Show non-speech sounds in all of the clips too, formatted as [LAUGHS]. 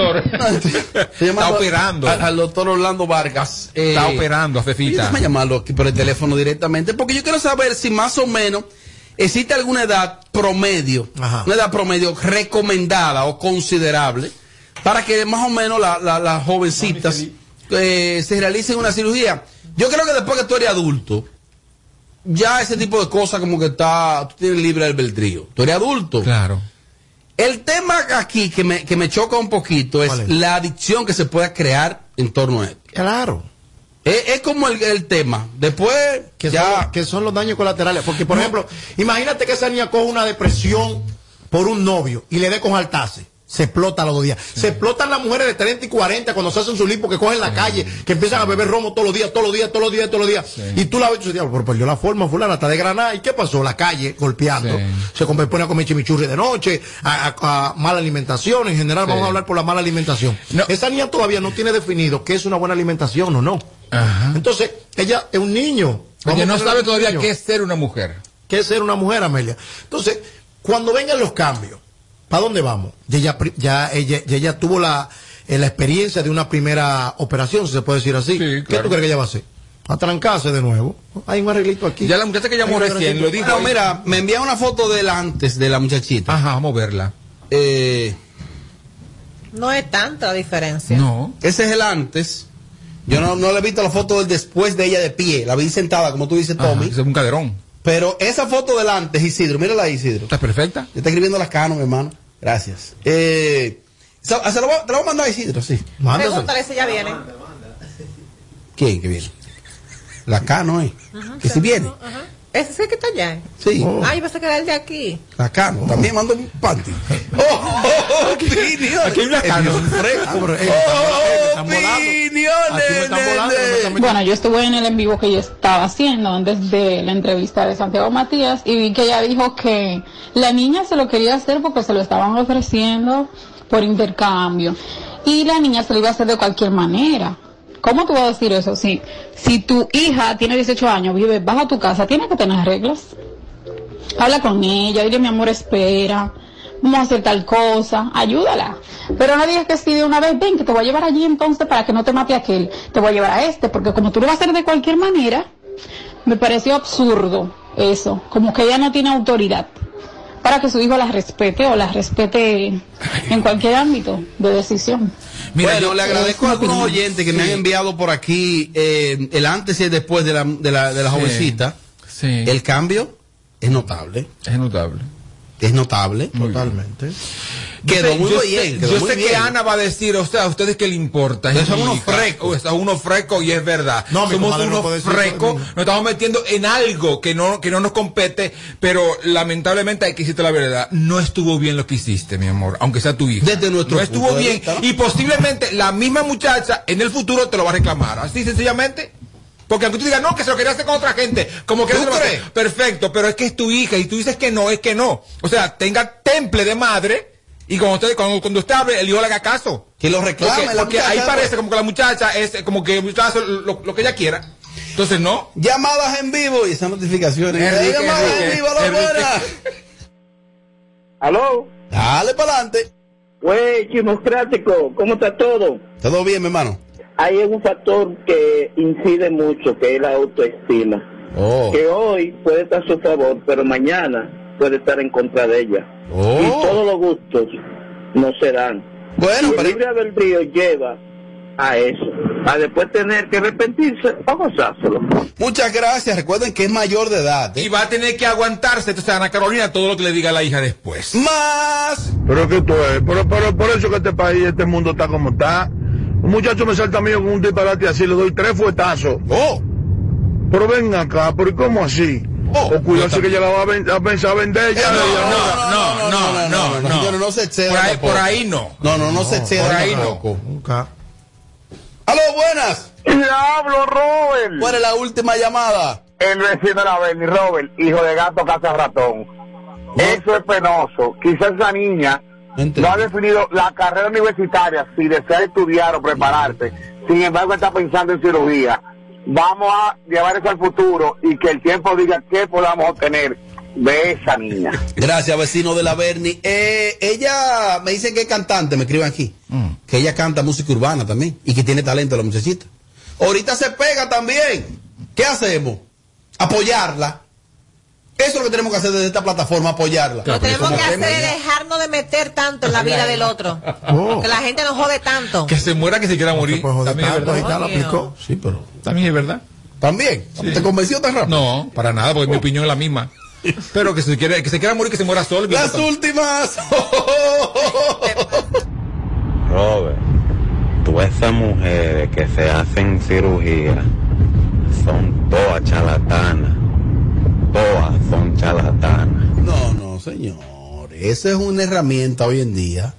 doctor. [LAUGHS] Está operando. Al, doctor Orlando Vargas. Está eh, operando, Fefita. Déjame llamarlo aquí por el teléfono directamente, porque yo quiero saber si más o menos existe alguna edad promedio, una edad promedio recomendada o considerable, para que más o menos las jovencitas eh, se realicen una cirugía. Yo creo que después que tú eres adulto, ya ese tipo de cosas como que está, tú tienes libre albedrío. Tú eres adulto. Claro. El tema aquí que me, que me choca un poquito es, la adicción que se pueda crear en torno a esto. Claro. Es, como el, tema. Después, que ya. Son, que son los daños colaterales. Porque, por ejemplo, imagínate que esa niña coja una depresión por un novio y le dé con altase se explota los dos días. Se explotan las mujeres de 30 y 40 cuando se hacen su lipo, que cogen la calle, que empiezan a beber romo todos los días, todos los días, todos los días, todos los días. Y tú la ves y dices, pero perdió la forma, fulana, está de granada. ¿Y qué pasó? La calle, golpeando. Se pone a comer chimichurri de noche, a, mala alimentación. En general, vamos a hablar por la mala alimentación. Esa niña todavía no tiene definido qué es una buena alimentación o no. Entonces, ella es un niño. Ella no sabe todavía qué es ser una mujer. ¿Qué es ser una mujer, Amelia? Entonces, cuando vengan los cambios, ¿Para dónde vamos? Ya, ya, ella, ella tuvo la, eh, la experiencia de una primera operación, si se puede decir así. ¿Qué tú crees que ella va a hacer? A trancarse de nuevo. Hay un arreglito aquí. Ya la muchacha que llamó recién lo dijo. No, mira, me envía una foto del antes de la muchachita. Ajá, vamos a verla. Eh, no es tanta diferencia. No. Ese es el antes. Yo no, no le he visto la foto del después de ella de pie. La vi sentada, como tú dices, Tommy. es un caderón. Pero esa foto del antes, Isidro, mírala ahí, Isidro. Está perfecta. Está escribiendo las canos, mi hermano. Gracias. Eh, se, lo, te lo voy a mandar a Isidro, sí. Pregúntale si ya viene. ¿Quién que viene? La Cano, ¿eh? que si viene. Ese es el que está allá. Sí. Oh. Ay, vas a quedar el de aquí. La Cano, también mando un panty. [LAUGHS] ¡Oh! oh, oh Aquí hay una Cano. Bueno, yo estuve en el en vivo que ella estaba haciendo antes de la entrevista de Santiago Matías y vi que ella dijo que la niña se lo quería hacer porque se lo estaban ofreciendo por intercambio y la niña se lo iba a hacer de cualquier manera. ¿Cómo tú vas a decir eso? Si, si tu hija tiene 18 años, vive bajo tu casa, tiene que tener reglas. Habla con ella, dile mi amor, espera, a hacer tal cosa, ayúdala. Pero no digas que si de una vez, ven, que te voy a llevar allí entonces para que no te mate aquel, te voy a llevar a este, porque como tú lo vas a hacer de cualquier manera, me pareció absurdo eso, como que ella no tiene autoridad para que su hijo la respete o la respete en cualquier ámbito de decisión. Mira, bueno, yo le agradezco a algunos oyentes que me han enviado por aquí eh, el antes y el después de la, de la, de la jovencita. Sí. El cambio es notable. Es notable es notable. Totalmente. Quedó muy bien. yo sé que Ana va a decir, o sea, a ustedes qué le importa. son unos frecos. Son unos frecos y es verdad. No, Somos unos frecos. Nos estamos metiendo en algo que no, que no nos compete, pero lamentablemente hay que decirte la verdad. No estuvo bien lo que hiciste, mi amor, aunque sea tu hijo. Desde nuestro No estuvo bien. Y posiblemente la misma muchacha en el futuro te lo va a reclamar. Así sencillamente. Porque aunque tú digas, no, que se lo quería hacer con otra gente, como que ¿Tú crees? Perfecto, pero es que es tu hija y tú dices que no, es que no. O sea, tenga temple de madre y cuando usted, cuando, cuando usted hable, el hijo le haga caso. Que lo reclame. Porque, ahí parece como que la muchacha es como que lo, lo, que ella quiera. Entonces, no. Llamadas en vivo y esas notificaciones. llamadas en vivo, la buena. ¿Aló? Dale para adelante. Güey, chimocrático, ¿cómo está todo? Todo bien, mi hermano hay un factor que incide mucho, que es la autoestima. Oh. Que hoy puede estar a su favor, pero mañana puede estar en contra de ella. Oh. Y todos los gustos no se dan. Bueno, el libre albedrío lleva a eso, a después tener que arrepentirse o gozárselo. Muchas gracias. Recuerden que es mayor de edad. ¿eh? Y va a tener que aguantarse, entonces, Ana Carolina, todo lo que le diga a la hija después. Más. Pero que tú es, pero, pero por eso que este país, este mundo está como está. Un muchacho me salta mío con un disparate así, le doy tres fuetazos. ¡Oh! Pero ven acá, ¿pero cómo así? Oh, o cuidarse que ella la va a, pensar vender ya. No, no, no, no, no, no, no, no, se exceda. Por ahí, por ahí no. No, no, no se exceda. Por ahí no. Nunca. ¡Aló, buenas! Diablo, Robert. ¿Cuál es la última llamada? El vecino de la Berni, Robert, hijo de gato casa ratón. Eso es penoso. Quizás esa niña no ha definido la carrera universitaria si desea estudiar o prepararse. Sin embargo, está pensando en cirugía. Vamos a llevar eso al futuro y que el tiempo diga qué podamos obtener de esa niña. [LAUGHS] Gracias, vecino de la Berni. Eh, ella me dice que es cantante, me escriben aquí. Mm. Que ella canta música urbana también y que tiene talento la muchachita. Ahorita se pega también. ¿Qué hacemos? Apoyarla. Eso es lo que tenemos que hacer desde esta plataforma, apoyarla. Lo que tenemos que hacer es dejarnos de meter tanto en la vida del otro. [LAUGHS] Oh. Que la gente nos jode tanto. Que se muera que se quiera morir. Pues, joder, También es tanto, verdad. está, la aplicó. Sí, pero. También es verdad. También. ¿Te convenció tan rápido? No, para nada, porque mi opinión es la misma. Pero que se quiera, que se quiera morir, que se muera solo. Las últimas. [LAUGHS] Robert, todas esas mujeres que se hacen cirugía son todas charlatanas. Todas son charlatanas. No, no, señor. Esa es una herramienta hoy en día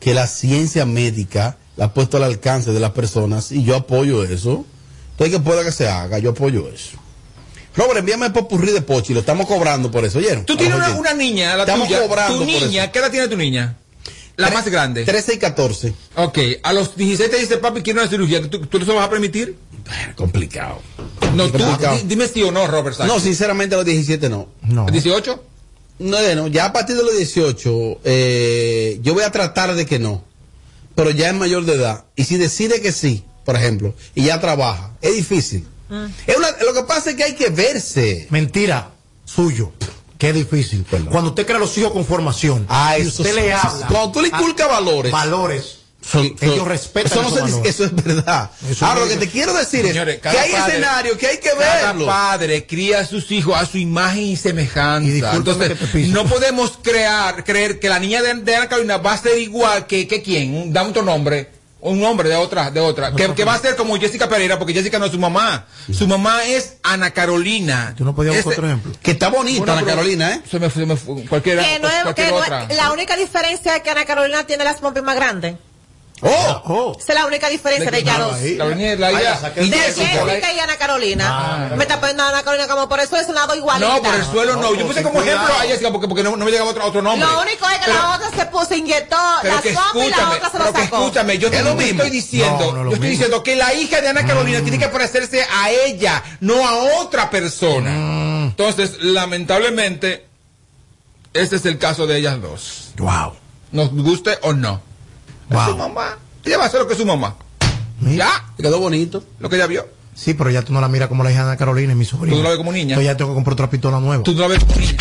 que la ciencia médica la ha puesto al alcance de las personas y yo apoyo eso. Entonces, que pueda que se haga, yo apoyo eso. Robert, envíame el popurrí de Pochi, lo estamos cobrando por eso, ¿oyeron? Tú tienes una, una niña, la Estamos tuya. cobrando Tu por niña, eso. ¿qué edad tiene tu niña? La más grande. 13 y 14. Ok, a los 16 te dice papi, quiero una cirugía. ¿Tú, tú eso vas a permitir? Complicado. No, tú, Complicado. dime sí o no, Robert. Sánchez. No, sinceramente a los 17 no. No. ¿18? No, no, ya a partir de los 18, eh, yo voy a tratar de que no. Pero ya es mayor de edad. Y si decide que sí, por ejemplo, y ya trabaja, es difícil. Es una- lo que pasa es que hay que verse. Mentira, suyo. Qué difícil. Cuando usted crea los hijos con formación, Ah, y eso usted le habla. Cuando tú le inculcas valores. Valores. Son- son- Ellos respetan eso, no esos se dice- valores. eso es verdad. Eso Ahora, lo que te quiero decir Señores, es cada que hay padre- escenarios que hay que Cada verlo. padre cría a sus hijos a su imagen y semejanza. Y Entonces, no podemos crear, creer que la niña de, de Ana Carolina va a ser igual que, que quién, dame otro nombre. Un nombre de otra, de otra. Que, que va a ser como Jessica Pereira, porque Jessica no es su mamá. Su mamá es Ana Carolina. Tú no podías buscar Ese- otro ejemplo. Que está bonita Bueno, Ana pero- Carolina, ¿eh? Se me fue, se me fue. Cualquiera, Que no es, cualquier que no es- otra. la única diferencia es que Ana Carolina tiene las pompis más grandes. ¡Oh! Oh. Esa es la única diferencia de ellas dos. La venía- la Ay, la De Jessica, y Ana Carolina. Me está poniendo a Ana Carolina como por eso es un lado igualita. No, por el suelo no. Yo puse como cuidado. ejemplo a Jessica porque, porque no, no me llegaba otro, otro nombre. Lo único es que Pero- la otra se puso, inyectó Pero la sopa y la otra se lo que sacó. escúchame, yo Es te lo lo mismo. estoy diciendo, No, no es lo yo estoy mismo. diciendo que la hija de Ana Carolina tiene que parecerse a ella, no a otra persona. Entonces, lamentablemente, este es el caso de ellas dos. Wow. Nos guste o no. Es Wow. su mamá. Ella va a hacer lo que es su mamá. Mira. Ya, Te quedó bonito. lo que ella vio. Sí, pero ya tú no la miras como la hija de Ana Carolina y mi sobrina. Tú la ves como niña. Entonces ya tengo que comprar otra pistola nueva. Tú no la ves como niña.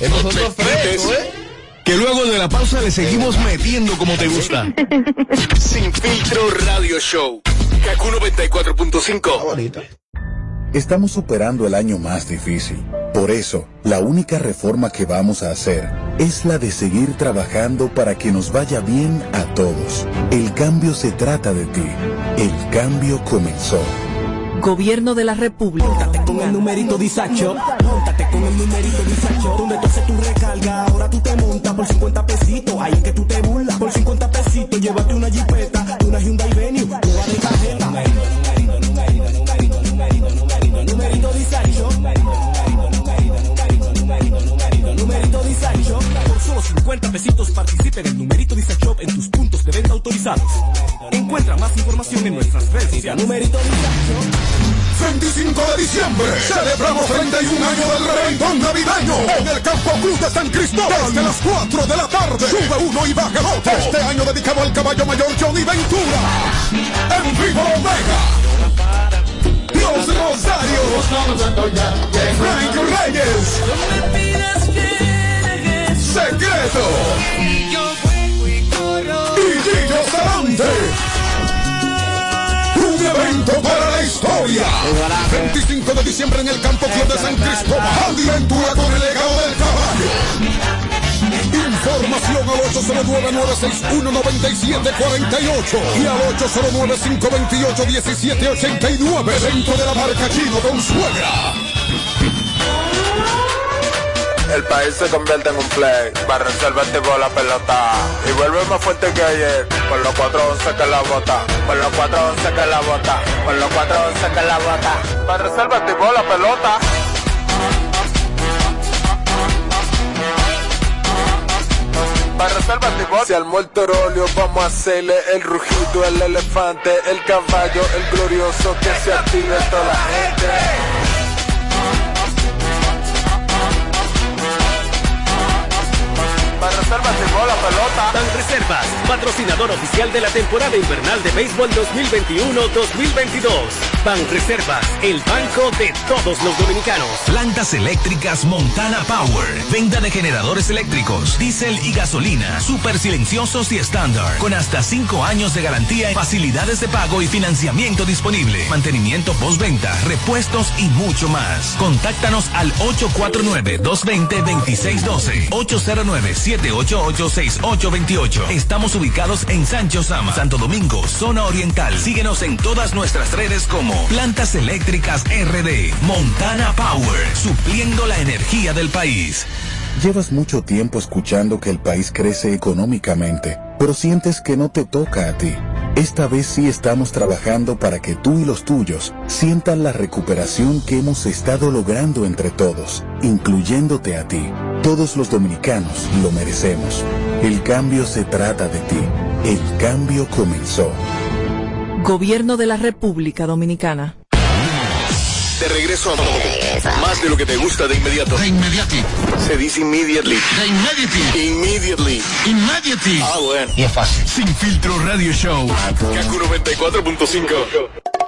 Estos son dos frescos, ¿eh? Que luego de la pausa le seguimos metiendo como te gusta. [LAUGHS] Sin filtro radio show. Kaku 94.5. Bonita. Estamos superando el año más difícil. Por eso, la única reforma que vamos a hacer es la de seguir trabajando para que nos vaya bien a todos. El cambio se trata de ti. El cambio comenzó. Gobierno de la República. con el numerito disacho. Móntate con el numerito disacho. Donde tú haces tu recarga, ahora tú te montas por 50 pesitos. Ahí es que tú te burlas. Por 50 pesitos, llévate una jipeta, una Hyundai Venue, nueva de cajeta. Numerito. Por solo 50 pesitos participa en el numerito disacho en tus puntos de venta autorizados. Encuentra más información en nuestras redes sociales. Numerito disacho. 25 de diciembre celebramos 31 años del reventón navideño en el Campo Cruz de San Cristóbal desde las 4 de la tarde. Sube uno y baja el otro. Este año dedicado al caballo mayor Johnny Ventura. En vivo Omega. Los Rosarios. Frank Reyes. Secreto. Y Gillo Sarante. Un evento para la historia. 25 de diciembre en el Campo Club de San Cristóbal. Andy Ventura con el legado del caballo. Información al 809-961-9748 y al 809-528-1789. Evento de la marca Chino con suegra. El país se convierte en un play. Para resolverte por la pelota. Y vuelve más fuerte que ayer. Por los 411 que la bota. Por los 411 que la bota. Por los 411 que la bota. Para resolverte por la pelota. Para Si al muerto óleo vamos a hacerle el rugido, el elefante, el caballo, el glorioso que se active toda la gente. Banreservas llevó la pelota. Banreservas, patrocinador oficial de la temporada invernal de béisbol 2021-2022. Banreservas, el banco de todos los dominicanos. Plantas eléctricas Montana Power. Venta de generadores eléctricos, diésel y gasolina. Súper silenciosos y estándar. Con hasta 5 años de garantía, facilidades de pago y financiamiento disponible. Mantenimiento postventa, repuestos y mucho más. Contáctanos al 849-220-2612. 809-788-6828. Estamos ubicados en Sancho Sama, Santo Domingo, zona oriental. Síguenos en todas nuestras redes como Plantas Eléctricas RD. Montana Power. Supliendo la energía del país. Llevas mucho tiempo escuchando que el país crece económicamente, pero sientes que no te toca a ti. Esta vez sí estamos trabajando para que tú y los tuyos sientan la recuperación que hemos estado logrando entre todos, incluyéndote a ti. Todos los dominicanos lo merecemos. El cambio se trata de ti. El cambio comenzó. Gobierno de la República Dominicana. De regreso a más de lo que te gusta de inmediato. De inmediati. Se dice immediately. De inmediati. Immediately. Immediately. Ah, bueno. Y es fácil. Sin filtro radio show. Kaku 94.5.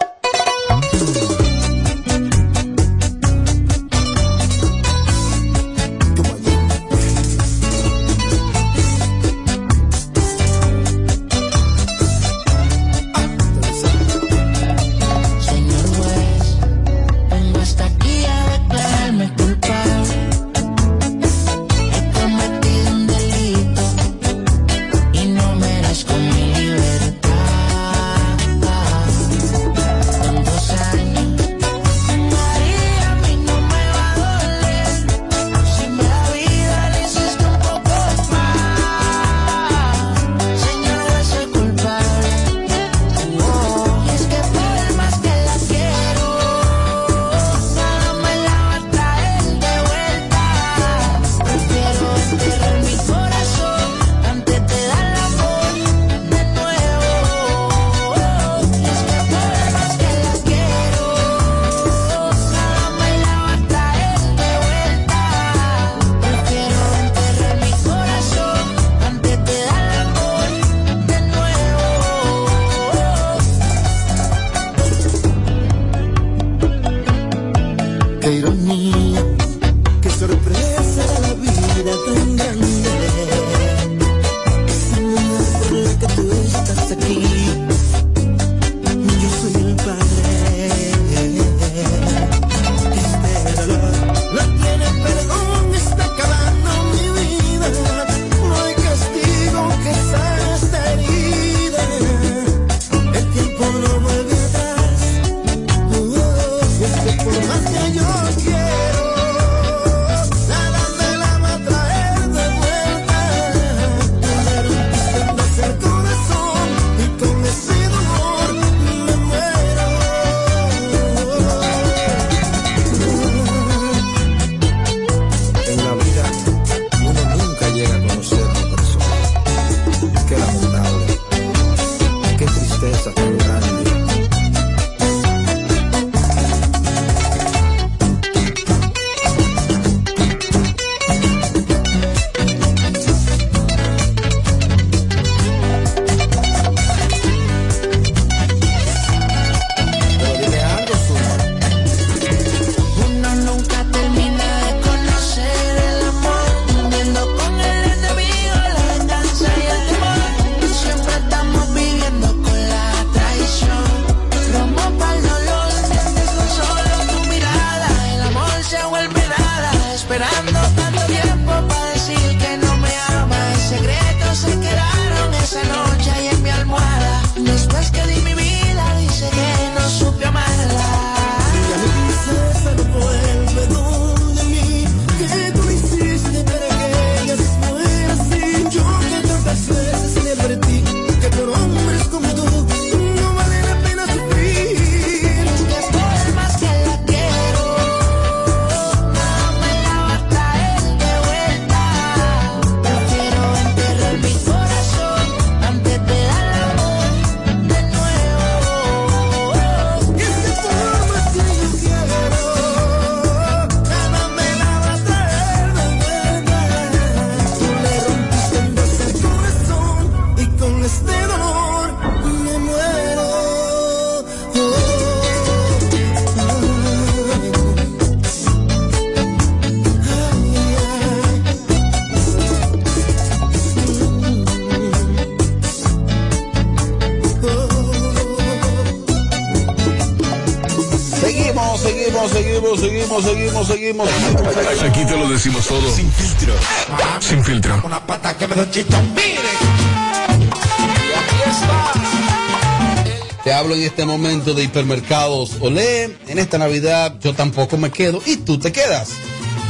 Te hablo en este momento de hipermercados Olé. En esta Navidad yo tampoco me quedo y tú te quedas.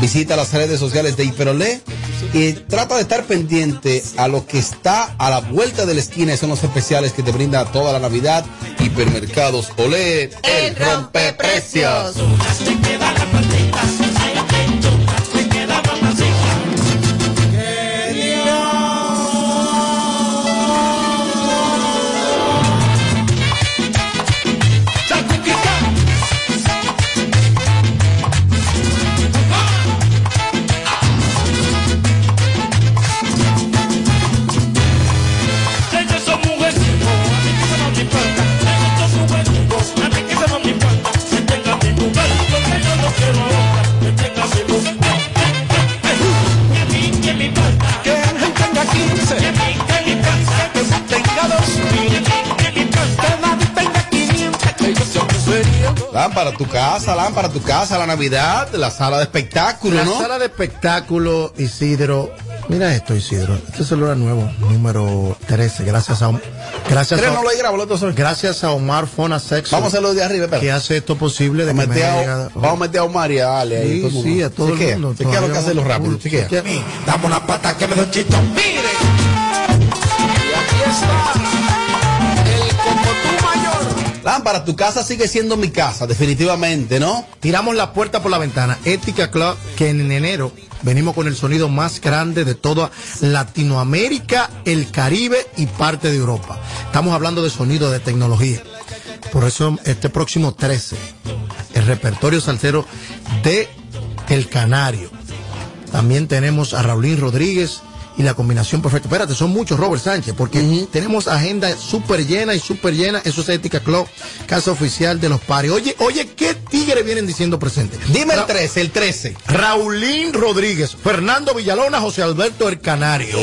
Visita las redes sociales de Hiperolé y trata de estar pendiente a lo que está a la vuelta de la esquina. Son los especiales que te brinda toda la Navidad. Hipermercados Olé. El rompeprecios. Lámpara tu casa, lámpara tu casa, la Navidad, la sala de espectáculo, La ¿no? sala de espectáculo, Isidro. Mira esto, Isidro. Este celular nuevo, número 13. Gracias a. Gracias a, no lo grabo, lo gracias a Omar Fona Sexo. Vamos a hacerlo de arriba, espera. Que hace esto posible de que me meter haya a- vamos a meter a Omar y a Ale ahí. Sí, el mundo. sí, a todo el Chequea, mundo. chequea lo que hacerlo vamos- rápido, chequea. Dame una pata que me da chito. Mire. Lámpara, tu casa sigue siendo mi casa, definitivamente, ¿no? Tiramos la puerta por la ventana. Ética Club, que en enero venimos con el sonido más grande de toda Latinoamérica, el Caribe y parte de Europa. Estamos hablando de sonido de tecnología. Por eso este próximo 13, el repertorio salsero de El Canario. También tenemos a Raulín Rodríguez y la combinación perfecta. Espérate, son muchos, Robert Sánchez, porque tenemos agenda súper llena y súper llena. Eso es Ética Club, casa oficial de los pares. Oye, oye, ¿qué tigres vienen diciendo presente? Dime el Ra- 13, el 13. Raulín Rodríguez, Fernando Villalona, José Alberto El Canario,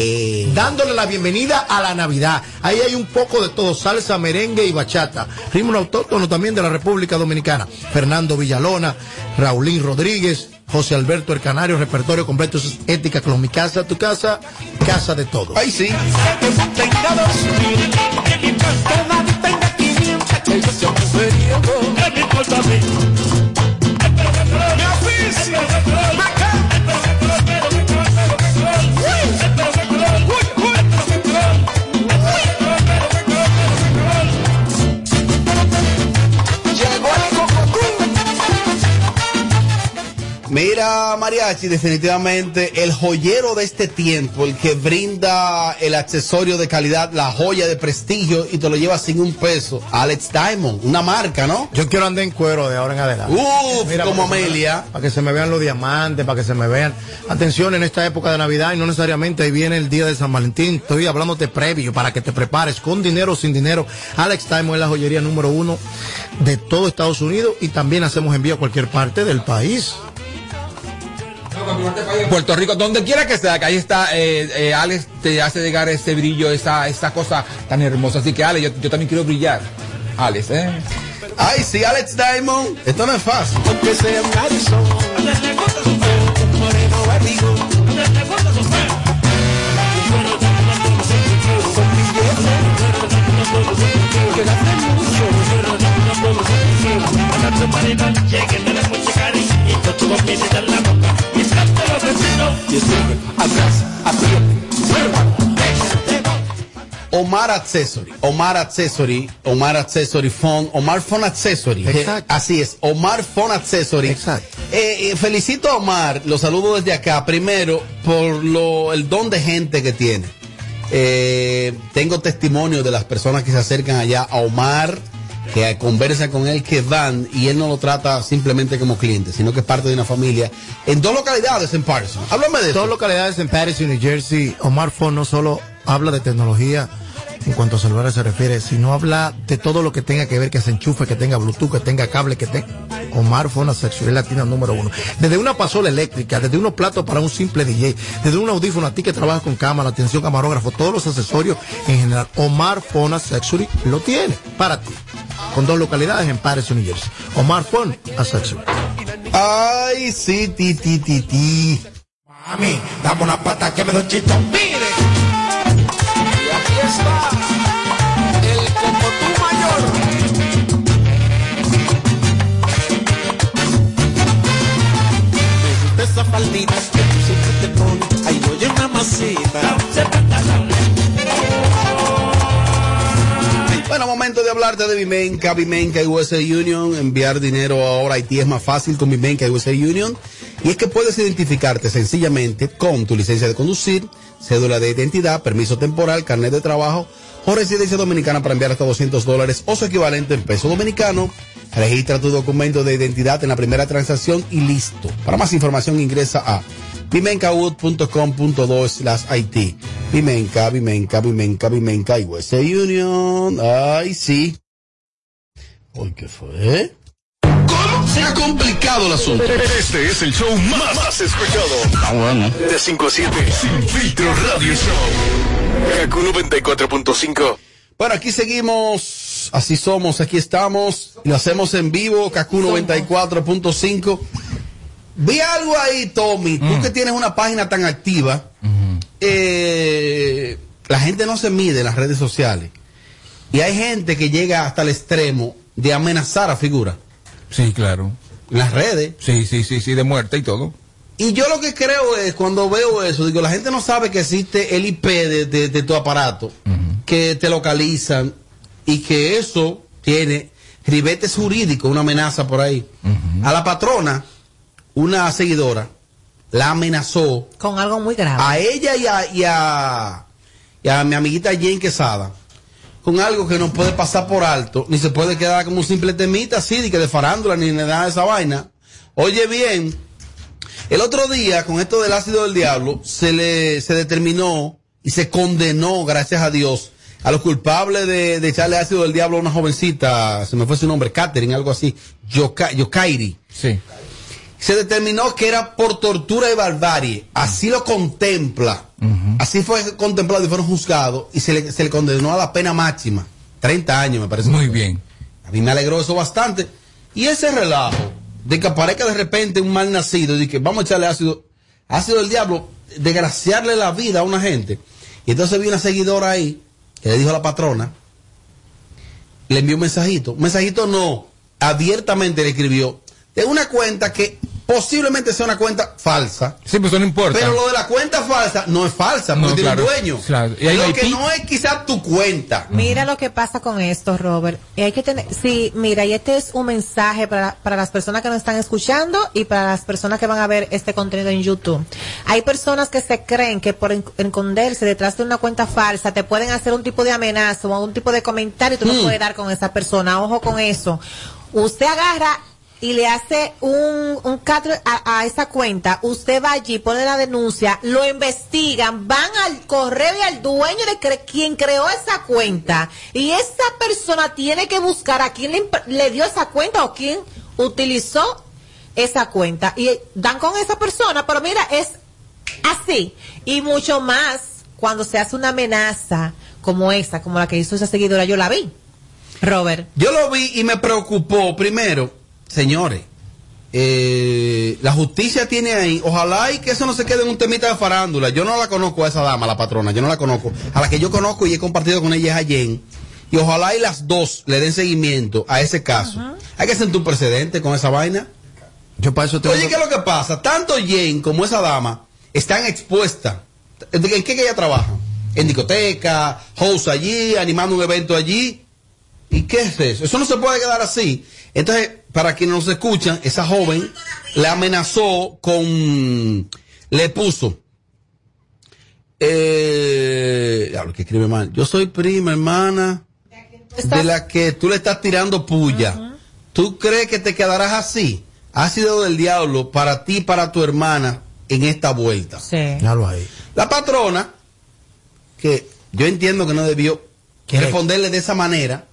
dándole la bienvenida a la Navidad. Ahí hay un poco de todo, salsa, merengue y bachata. Ritmo autóctono también de la República Dominicana. Fernando Villalona, Raulín Rodríguez, José Alberto El Canario, repertorio completo, eso es ética con mi casa, tu casa, casa de todo. Ay, sí. Mariachi, definitivamente el joyero de este tiempo, el que brinda el accesorio de calidad, la joya de prestigio y te lo lleva sin un peso. Alex Diamond, una marca, ¿no? Yo quiero andar en cuero de ahora en adelante. Uf, Mira, como para me- Amelia. Para que se me vean los diamantes, para que se me vean. Atención, en esta época de Navidad y no necesariamente ahí viene el día de San Valentín. Estoy hablándote previo para que te prepares con dinero o sin dinero. Alex Time es la joyería número uno de todo Estados Unidos y también hacemos envío a cualquier parte del país. Puerto Rico, donde quiera que sea, que ahí está, eh, eh, Alex te hace llegar ese brillo, esa, esa cosa tan hermosa. Así que, Alex, yo, yo también quiero brillar. Alex, ¿eh? Ay, sí, Alex Diamond. Esto no es fácil. Aunque sea un un moreno barrigo. Que gaste mucho. Para tu la y. Omar Accessory, Omar Accessory, Omar Accessory Phone, Omar Phone Accessory. Exacto. Así es, Omar Phone Accessory. Exacto. Eh, eh, felicito a Omar, lo saludo desde acá, primero por lo, el don de gente que tiene. Eh, tengo testimonio de las personas que se acercan allá a Omar, que conversan con él, que van y él no lo trata simplemente como cliente, sino que es parte de una familia en dos localidades en Patterson. Háblame de Dos eso. localidades en y New Jersey. Omar Fon no solo habla de tecnología en cuanto a celulares se refiere, sino habla de todo lo que tenga que ver, que se enchufe, que tenga Bluetooth, que tenga cable, que tenga... Omar Fon Sexual Latina número uno. Desde una pasola eléctrica, desde unos platos para un simple DJ, desde un audífono a ti que trabajas con cámara, atención camarógrafo, todos los accesorios en general. Omar Fona Sexury lo tiene para ti. Con dos localidades en Paris y New Jersey. Omar Fon Sexury. Ay, sí, ti, ti, ti, ti. Mami, dame una pata que me doy chito. Mire. Y aquí está el como tú mayor. Me gusta esa faldita que tú siempre te pones. Ay, oye, mamacita. Bueno, momento de hablarte de Vimenca, Vimenca y USA Union. Enviar dinero ahora a Haití es más fácil con Vimenca y USA Union. Y es que puedes identificarte sencillamente con tu licencia de conducir, cédula de identidad, permiso temporal, carnet de trabajo o residencia dominicana para enviar hasta 200 dólares o su equivalente en peso dominicano. Registra tu documento de identidad en la primera transacción y listo. Para más información ingresa a vimencawood.com.do slash IT. Vimenca, Vimenca, Vimenca, Vimenca y USA Union. Ay, sí. Uy, ¿qué fue? ¿Cómo? Se ha complicado el asunto. Este es el show más, más escuchado. Ah, bueno. De 5 a 7. Sin filtro radio show. Kaku 94.5. Bueno, aquí seguimos, así somos, aquí estamos, lo hacemos en vivo, Kaku 94.5. Vi algo ahí, Tommy, tú que tienes una página tan activa, eh, la gente no se mide en las redes sociales. Y hay gente que llega hasta el extremo de amenazar a figuras. Sí, claro. En las redes. Sí, sí, sí, sí, de muerte y todo. Y yo lo que creo es, cuando veo eso, digo, la gente no sabe que existe el IP de, de- de tu aparato, que te localizan y que eso tiene ribetes jurídicos, una amenaza por ahí. A la patrona, una seguidora, la amenazó Con algo muy grave. a ella y a, y a, y a mi amiguita Jane Quesada con algo que no puede pasar por alto, ni se puede quedar como un simple temita así, de que de farándula, ni nada de esa vaina. Oye bien, el otro día, con esto del ácido del diablo, se le se determinó y se condenó, gracias a Dios, a los culpables de, de echarle ácido del diablo a una jovencita, se me fue su nombre, Catherine, algo así, Yoka- Yokairi. Sí. Se determinó que era por tortura y barbarie. Así lo contempla. Así fue contemplado y fueron juzgados y se le, se le condenó a la pena máxima. 30 años, me parece. Muy bien. A mí me alegró eso bastante. Y ese relajo de que aparezca de repente un mal nacido y de que vamos a echarle ácido, ácido del diablo, desgraciarle la vida a una gente. Y entonces vi una seguidora ahí que le dijo a la patrona, le envió un mensajito. Un mensajito no, abiertamente le escribió de una cuenta que posiblemente sea una cuenta falsa. Sí, pues eso no importa. Pero lo de la cuenta falsa no es falsa, porque No, tiene claro, dueño. claro. Y Lo IP. que no es quizás tu cuenta. Mira lo que pasa con esto, Robert. Y hay que tener, sí, mira, y este es un mensaje para, para las personas que nos están escuchando y para las personas que van a ver este contenido en YouTube. Hay personas que se creen que por esconderse detrás de una cuenta falsa te pueden hacer un tipo de amenaza o un tipo de comentario y tú no Mm. puedes dar con esa persona. Ojo con eso. Usted agarra y le hace un, un a, esa cuenta, usted va allí, pone la denuncia, lo investigan, van al correo y al dueño de cre- quien creó esa cuenta. Y esa persona tiene que buscar a quién le, le dio esa cuenta o quién utilizó esa cuenta. Y dan con esa persona, pero mira, es así. Y mucho más cuando se hace una amenaza como esa, como la que hizo esa seguidora, yo la vi. Robert. Yo lo vi y me preocupó. Primero, señores, eh, la justicia tiene ahí, ojalá y que eso no se quede en un temita de farándula. Yo no la conozco a esa dama, la patrona, yo no la conozco. A la que yo conozco y he compartido con ella es a Jen. Y ojalá y las dos le den seguimiento a ese caso. Hay que sentir un precedente con esa vaina. Yo para eso tengo Oye, ¿qué es lo que pasa? Tanto Jen como esa dama están expuestas. ¿En qué que ella trabaja? En discoteca, host allí, animando un evento allí. ¿Y qué es eso? Eso no se puede quedar así. Entonces, para quienes nos escuchan, esa joven le amenazó con... Le puso... Eh, que escribe mal. Yo soy prima, hermana, de la que tú le estás tirando puya. ¿Tú crees que te quedarás así? Ha sido del diablo para ti y para tu hermana en esta vuelta. Sí. Déjalo ahí. La patrona, que yo entiendo que no debió responderle de esa manera,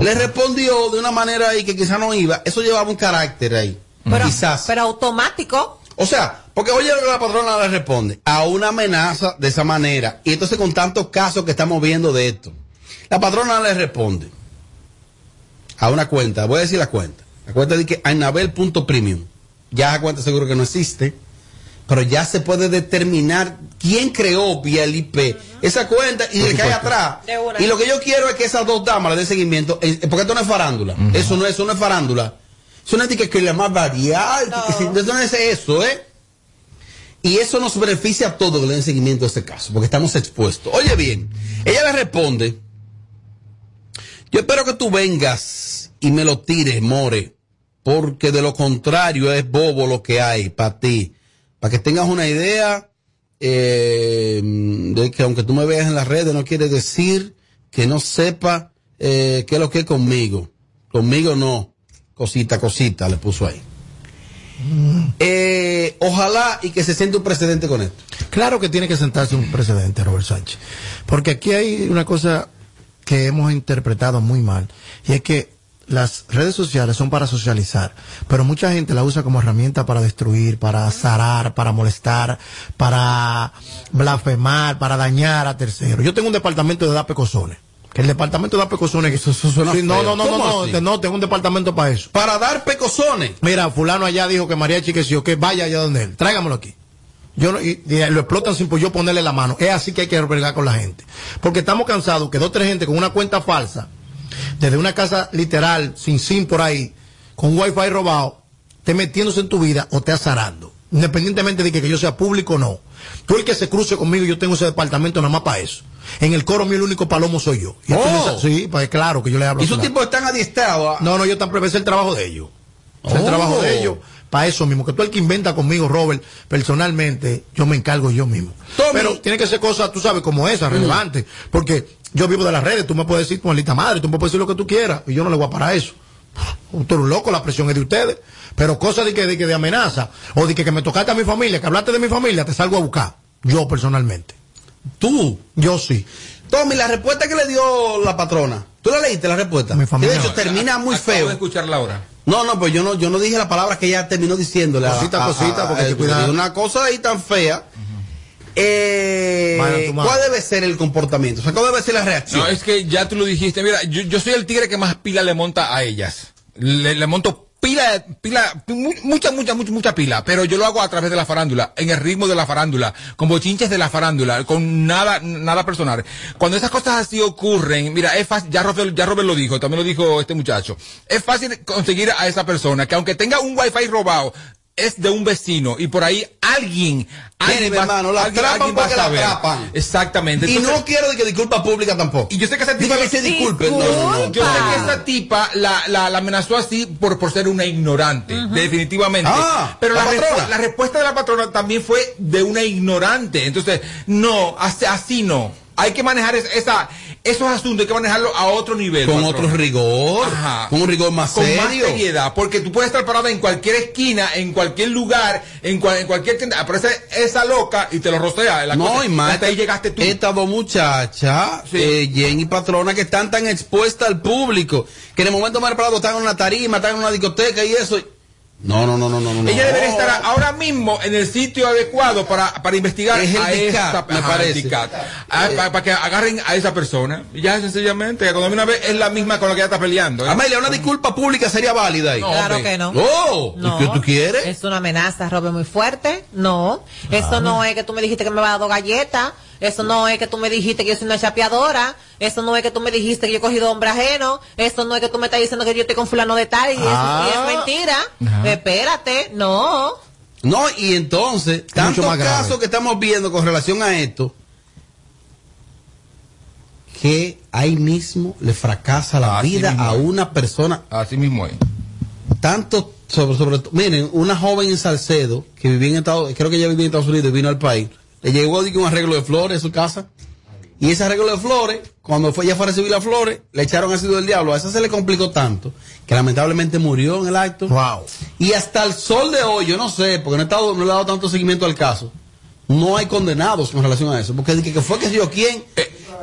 le respondió de una manera ahí que quizás no iba. Eso llevaba un carácter ahí. Pero, quizás. pero automático. O sea, porque oye lo que la patrona le responde a una amenaza de esa manera. Y entonces con tantos casos que estamos viendo de esto. La patrona le responde a una cuenta, voy a decir la cuenta. La cuenta dice que Ainabel.premium. ya esa cuenta seguro que no existe, pero ya se puede determinar quién creó vía el IP esa cuenta y le cae atrás. Y lo que yo quiero es que esas dos damas le den seguimiento, eh, porque esto no es farándula, eso no es, eso no es farándula. Es una ética que la más variada, [LAUGHS] eso no es eso, ¿eh? Y eso nos beneficia a todos que le den seguimiento a este caso, porque estamos expuestos. Oye bien, ella le responde, yo espero que tú vengas y me lo tires, More, porque de lo contrario es bobo lo que hay para ti. Para que tengas una idea eh, de que aunque tú me veas en las redes no quiere decir que no sepa eh, qué es lo que es conmigo. Conmigo no. Cosita, cosita, le puso ahí. Eh, ojalá y que se siente un precedente con esto. Claro que tiene que sentarse un precedente, Robert Sánchez. Porque aquí hay una cosa que hemos interpretado muy mal. Y es que las redes sociales son para socializar, pero mucha gente la usa como herramienta para destruir, para zarar, para molestar, para blasfemar, para dañar a terceros. Yo tengo un departamento de dar pecosones. Que el departamento de dar pecosones. que- suena Sí, no, no, no, no, ¿Cómo no, no, tengo un departamento para eso. Para dar pecosones. Mira, fulano allá dijo que María Chiqueció, que vaya allá donde él. Tráigamelo aquí. Yo no- y, y lo explotan sin por yo ponerle la mano. Es así que hay que albergar con la gente. Porque estamos cansados que dos tres gente con una cuenta falsa, desde una casa literal, sin SIM por ahí, con wifi robado, esté metiéndose en tu vida o te azarando. Independientemente de que, que yo sea público o no. Tú el que se cruce conmigo, yo tengo ese departamento nada más para eso. En el coro mío el único palomo soy yo. Y Oh. sí, pues claro que yo le hablo. Y esos tipos están adiestrados. No, no, yo ese es el trabajo de ellos. Es el Oh. trabajo de ellos. Para eso mismo. Que tú el que inventa conmigo, Robert, personalmente, yo me encargo yo mismo. Pero tiene que ser cosas, tú sabes, como esa, relevantes. Porque yo vivo de las redes, tú me puedes decir tu maldita madre, tú me puedes decir lo que tú quieras. Y yo no le voy a parar eso. Usted es un loco, la presión es de ustedes. Pero cosas de que, de que de amenaza, o de que, que me tocaste a mi familia, que hablaste de mi familia, te salgo a buscar. Yo personalmente. ¿Tú? Yo sí. Tommy, la respuesta que le dio la patrona, ¿tú la leíste la respuesta? Mi Que familia. de hecho termina muy feo. de escucharla ahora. No, no, pues yo no, yo no dije la palabra que ella terminó diciéndole. Cosita, a- cosita, a- porque a- te cuida- Una cosa ahí tan fea. Eh. ¿Cuál debe ser el comportamiento? O sea, ¿cuál debe ser la reacción? No, es que ya tú lo dijiste. Mira, yo, yo soy el tigre que más pila le monta a ellas. Le, le monto pila, pila, mu- mucha, mucha, mucha, mucha pila. Pero yo lo hago a través de la farándula, en el ritmo de la farándula, con bochinches de la farándula, con nada, nada personal. Cuando esas cosas así ocurren, mira, es fácil, ya Robert, ya Robert lo dijo, también lo dijo este muchacho. Es fácil conseguir a esa persona que aunque tenga un wifi robado, es de un vecino y por ahí alguien, alguien hermano, la atrapan va a la saber. Exactamente. y no quiero que disculpa pública tampoco. y yo sé que esa tipa que se disculpe. No, no, no. Yo sé que esa tipa la, la, la amenazó así por, por ser una ignorante, definitivamente. Ah, Pero la la, respu- la respuesta de la patrona también fue de una ignorante. Entonces, no, así, así no. Hay que manejar es- esa, esos asuntos, hay que manejarlo a otro nivel. Con otro rigor, Ajá. con un rigor más Con más seriedad, porque tú puedes estar parada en cualquier esquina, en cualquier lugar, en, cual- en cualquier tienda, aparece esa loca y te lo la No, cosa. y más. Hasta ahí llegaste tú. Estas dos muchachas, eh, Jen y Patrona, que están tan expuestas al público, que en el momento más preparado están en una tarima, están en una discoteca y eso. No, no, no, no, no. no. Ella debería estar ahora mismo en el sitio adecuado para, para investigar Es el a DICAT, esa me ajá, parece. DICAT. Ah, pa- para, que agarren a esa persona. Y ya sencillamente, cuando una vez es la misma con la que ella está peleando. ¿eh? Amelia, una disculpa pública sería válida ahí. No, Claro hombre. que no. Oh, No. ¿qué tú quieres? Es una amenaza, Robert, muy fuerte. No. Eso no es que tú me dijiste que me vas a dar dos galletas. Eso no es que tú me dijiste que yo soy una chapeadora. Eso no es que tú me dijiste que yo he cogido hombre ajeno. Eso no es que tú me estás diciendo que yo estoy con fulano de tal y, eso- Ah. y es mentira. Ajá. Espérate, no. No, y entonces, tantos más grave. casos que estamos viendo con relación a esto, que ahí mismo le fracasa la Así vida a es. una persona. Así mismo es. Tanto, sobre, sobre todo, miren, una joven en Salcedo, que vivía en Estados creo que ella vivía en Estados Unidos y vino al país, le llegó digo, un arreglo de flores a su casa, y ese arreglo de flores, cuando fue, ella fue a recibir las flores, le echaron ácido del diablo, a esa se le complicó tanto, que lamentablemente murió en el acto. Wow. Y hasta el sol de hoy, yo no sé, porque no he, estado, no le he dado tanto seguimiento al caso, no hay condenados con relación a eso, porque que, que fue que yo quién.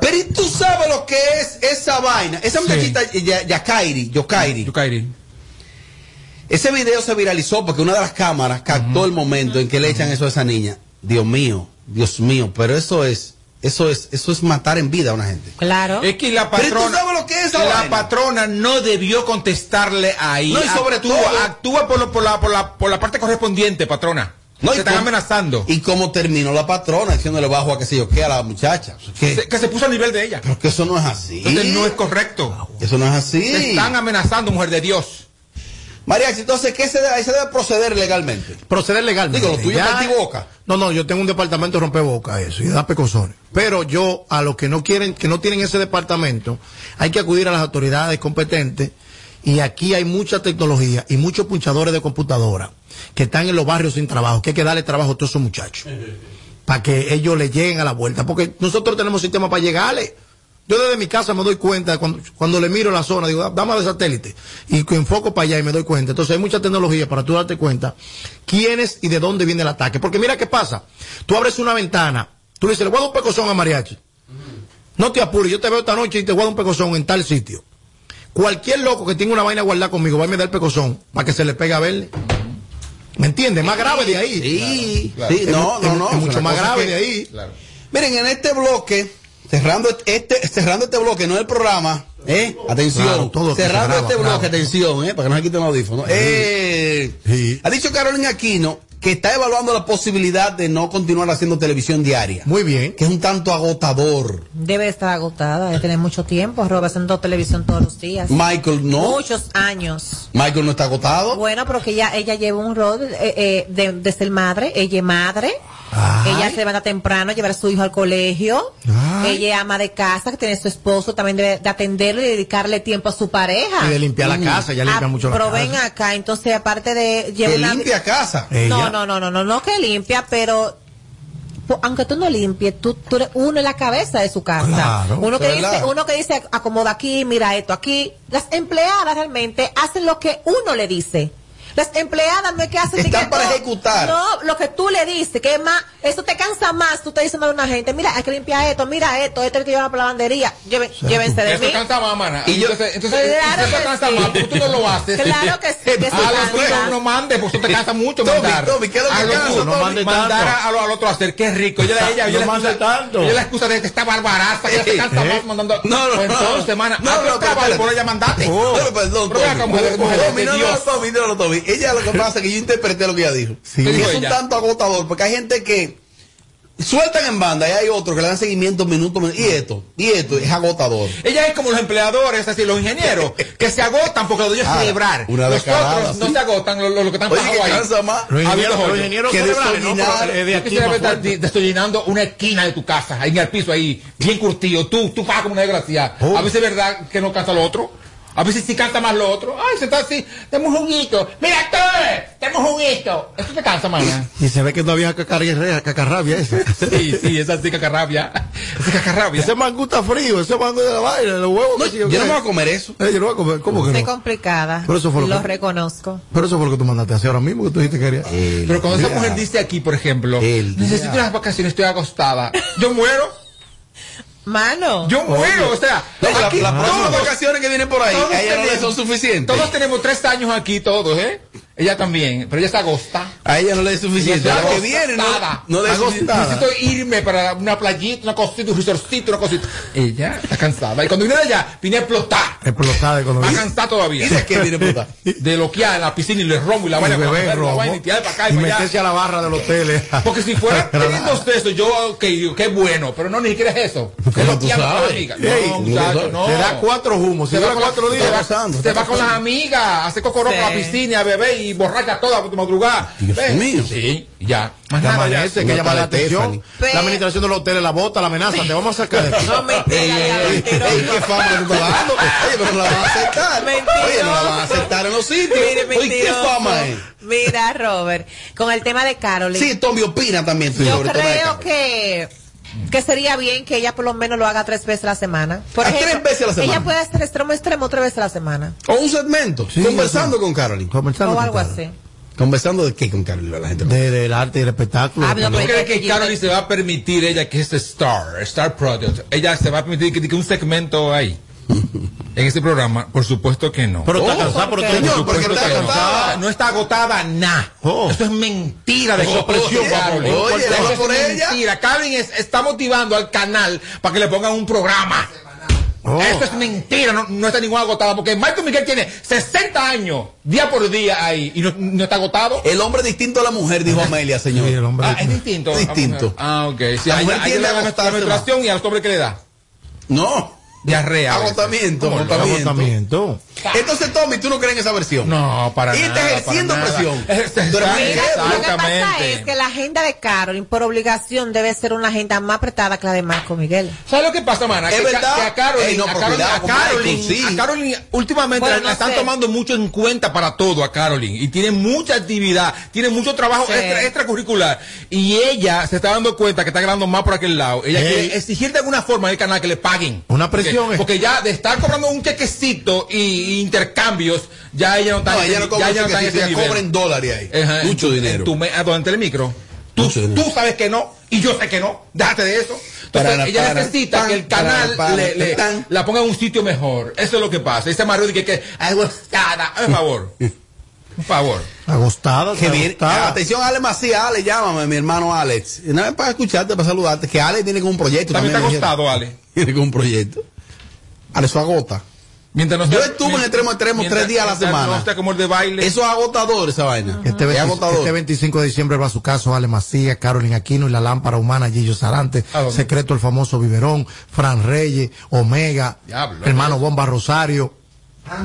Pero ¿y tú sabes lo que es esa vaina? Esa muchachita, Ya- Yakairi, Yokairi. Yokairi. Ese video se viralizó porque una de las cámaras captó el momento en que le echan eso a esa niña. Dios mío, Dios mío, pero eso es eso es, eso es matar en vida a una gente. Claro. Es que la Pero tú patrona, sabes lo que es la vaina. patrona no debió contestarle ahí. No, y sobre actúa, todo- actúa por, lo- por la, por, la, por la parte correspondiente, patrona. No, se y están cómo- amenazando. Y como terminó la patrona diciéndole bajo a qué sé yo qué a la muchacha. Que, Se- que se puso a nivel de ella. pero que eso no es así. Entonces no es correcto. Eso no es así. Se están amenazando, mujer de Dios. Mariachi, entonces, ¿qué se debe, se debe proceder legalmente? Proceder legalmente. Digo, lo tuyo Ya- boca. No, no, yo tengo un departamento de rompeboca eso y da pecosones. Pero yo, a los que no quieren, que no tienen ese departamento, hay que acudir a las autoridades competentes. Y aquí hay mucha tecnología y muchos punchadores de computadora que están en los barrios sin trabajo, que hay que darle trabajo a todos esos muchachos. Para que ellos le lleguen a la vuelta. Porque nosotros tenemos sistema para llegarle. Yo desde mi casa me doy cuenta, cuando, cuando le miro la zona, digo, dame de satélite. Y que enfoco para allá y me doy cuenta. Entonces hay mucha tecnología para tú darte cuenta quiénes y de dónde viene el ataque. Porque mira qué pasa. Tú abres una ventana, tú le dices, le voy a dar un pecozón a Mariachi. No te apures, yo te veo esta noche y te voy a dar un pecozón en tal sitio. Cualquier loco que tenga una vaina guardada conmigo va a me dar el pecozón para que se le pegue a verle. ¿Me entiendes? Más grave de ahí. Sí, Claro. sí, Es no, no, es- no. es mucho más grave que- de ahí. Miren, en este bloque, cerrando este, cerrando este bloque, no el programa, ¿eh? Atención, Claro, cerrando graba, este bloque, claro. atención, ¿eh? Para que no se quiten los audífonos. Eh, Ha dicho Carolina Aquino que está evaluando la posibilidad de no continuar haciendo televisión diaria. Muy bien. Que es un tanto agotador. Debe estar agotada, debe tener mucho tiempo, Robert, haciendo televisión todos los días. Michael, no. Muchos años. Michael no está agotado. Bueno, pero que ella, ella lleva un rol eh, eh, de, de ser madre, ella es madre, ella se levanta temprano, llevar a su hijo al colegio, ella ama de casa, que tiene su esposo, también debe de atenderlo y dedicarle tiempo a su pareja. Y de limpiar la casa, ella limpia Ah, mucho la Pero ven acá, entonces aparte de... lleva Que una- limpia casa. No, no, no, no, no, no que limpia, pero aunque tú no limpies, tú, tú eres uno en la cabeza de su casa. Claro, uno que dice, uno que dice acomoda aquí, mira esto aquí. Las empleadas realmente hacen lo que uno le dice. Las empleadas no es que hacen Están que para no, ejecutar. No, lo que tú le dices, que es más, eso te cansa más. Tú estás diciendo a una gente, mira, hay que limpiar esto, mira esto, esto hay que llevar para la lavandería. Lleven, llévense de Eso mí. cansa más, mana. Y yo- entonces, entonces Claro eso que cansa sí. más, porque tú no lo haces. Claro que sí, que [LAUGHS] A los cansa. hijos no mandes, porque eso te cansa mucho Tommy, mandar. Tommy, ¿qué es lo que A los cansa, hijos, No mande mandar a- a lo- al otro a hacer, qué rico. Yo le ella, yo No la mande excusa- tanto. Yo la excusa de que está barbaraza, ya te cansa más mandando. No, no, Pues no. entonces, mana, No, no, por ella mandate. Pero perdón, de no, no, no, no, Tommy. Ella lo que pasa es que yo interpreté lo que ella dijo. Sí. Que ¿Qué dijo es un tanto agotador, porque hay gente que sueltan en banda y hay otros que le dan seguimiento minuto, minuto, y esto, y esto, es agotador. Ella es como los empleadores, es decir, los ingenieros, [LAUGHS] que se agotan porque lo de ellos Ah, celebrar. una Los otros no sí. se agotan, los, los que están Oye, que ahí. cansa más. Los ingenieros, los ingenieros Que. Pero, eh, de estar fuerte. di- desollinando una esquina de tu casa, ahí en el piso, ahí, bien curtido. Tú, tú pagas como una desgracia. Oh. A veces es verdad que no canta lo otro. A veces sí canta más lo otro. Ay, se está así. Tenemos un juguito. Mira tú, tenemos un juguito. Eso te cansa, mana. Y se ve que es cacarria- cacarrabia esa. [LAUGHS] Sí, sí, esa sí cacarrabia. Esa cacarrabia. Ese mango está frío, ese mango de la vaina, los huevos. No, yo ¿qué? no me voy a comer eso. Eh, yo no voy a comer, ¿cómo que no? complicada. Pero eso fue lo lo que- reconozco. Pero eso fue lo que tú mandaste a hacer ahora mismo, que tú dijiste que querías. Pero cuando esa mujer dice aquí, por ejemplo, El necesito unas vacaciones, estoy acostada. Yo muero. Mano. Yo muero. O sea, No, la- aquí las vacaciones que vienen por ahí, todos a ella no le tenemos- son suficientes. Todos tenemos tres años aquí, todos, ¿eh? Ella también, pero ella está agosta. A ella no le es suficiente. La que está viene no, agostada. no le es suficiente. Necesito irme para una playita, una cosita, un resorcito, una cosita. Ella está cansada. Y cuando viene de allá, viene a explotar. Explotada de cuando Más cansada todavía. ¿Y de qué viene a explotar? [LAUGHS] De lo que hay en la piscina y le rombo y la vaina coger la vaina y tirar para acá y y para allá. meterse a la barra del hotel. eh. [LAUGHS] Porque si fuera [LAUGHS] teniendo usted eso, yo, ok, digo, qué bueno, pero no, ni siquiera es eso. Es lo que No, muchacho, no. Te da cuatro humos. Si Se va dura cuatro se días. está va con las amigas, hace Sí. para la piscina, a beber y borracha toda por tu madrugada. Dios Ven. mío. Sí, ya. Más nada, ya. amanece, que No llama la atención. Stephanie. La administración de los hoteles la bota, la amenaza. Te vamos a sacar de aquí. No, mentira, Ey, ey, qué fama que tú estás dando. Oye, pero no la van a aceptar. Mentiroso. Oye, no la van a aceptar en los sitios. Mire, Oye, ¿qué fama es? Mira, Robert, con el tema de Carolyn. Sí, Tommy opina también Yo de creo que que sería bien que ella por lo menos lo haga tres veces a la semana. Por ¿A ejemplo, tres veces a la semana? Ella puede hacer extremo extremo tres veces a la semana. O un segmento, Sí, conversando sí. con Carolyn. Conversando o con algo así. ¿Conversando de qué con Carolyn? La gente no- De- del arte y el espectáculo. Ah, no, ¿Tú pero- crees que Carolyn se va a permitir ella que es Star, Star Product? Ella se va a permitir que, que un segmento ahí. [LAUGHS] en este programa? Por supuesto que no. Pero está cansada, pero Por señor, porque está que no. cansada. No está agotada nada. Eso es mentira de es presión. Oye, Eso es es mentira. Carolyn es- está motivando al canal para que le pongan un programa. Esto es mentira, no, no está ninguna agotada, porque Michael Miguel tiene 60 años, día por día ahí, y no, no está agotado. El hombre distinto a la mujer, dijo Amelia, señor. Ah, es distinto. Distinto. Ah, ok. Sí, La mujer agotarse la menstruación y a los hombres que le da. No. Diarrea. Agotamiento, ¿Cómo no? agotamiento. Entonces, Tommy, ¿tú no crees en esa versión? No, para Y nada. [LAUGHS] está ejerciendo presión. Inquieto. lo que pasa Exactamente. es que la agenda de Carolyn, por obligación, debe ser una agenda más apretada que la de Marco Miguel. ¿Sabes lo que pasa, mana? Es que, verdad. que a Carolyn, Ey, no, a pero Carolyn, cuidado a con Carolyn, Michael, sí. a Carolyn últimamente Bueno, la, no están sé. tomando mucho en cuenta para todo a Carolyn y tiene mucha actividad, tiene mucho trabajo Sí. extra- extracurricular y ella se está dando cuenta que está ganando más por aquel lado. Ella Ey. quiere exigir de alguna forma al canal que le paguen. Una presión, Porque, porque ya de estar cobrando un chequecito y, intercambios, ya ella no está No, en ella no cobra ya ella no está en cobra en dólares ahí. Ajá, en Mucho tu- dinero. en tu me- ah, ¿Dónde está el micro? Tú, tú sabes que no y yo sé que no. Déjate de eso. Entonces, Para, ella para, necesita pan, que el canal para, para, le, le- tan. la ponga en un sitio mejor. Eso es lo que pasa. Ese marido dice que, que ay, gustada. Por favor. Por favor. Agostada, Que viene, agostada. atención, Ale Macías, Ale, llámame, mi hermano Alex. Nada más para escucharte, para saludarte, que Ale viene con un proyecto También también. está dijeron. Ale. Viene con un proyecto. Ale, eso agota. Mientras no Yo sea- estuve en mien- extremo extremo mientras- tres días a la mientras semana. No está como el de baile. Eso es agotador, esa vaina. Este, es 20 agotador. este 25 de diciembre va a su caso Ale Macías, Carolyn Aquino y la lámpara humana Gillo Sarante, ¿A dónde? Secreto el famoso Biberón, Fran Reyes, Omega, Diablo. hermano Bomba Rosario,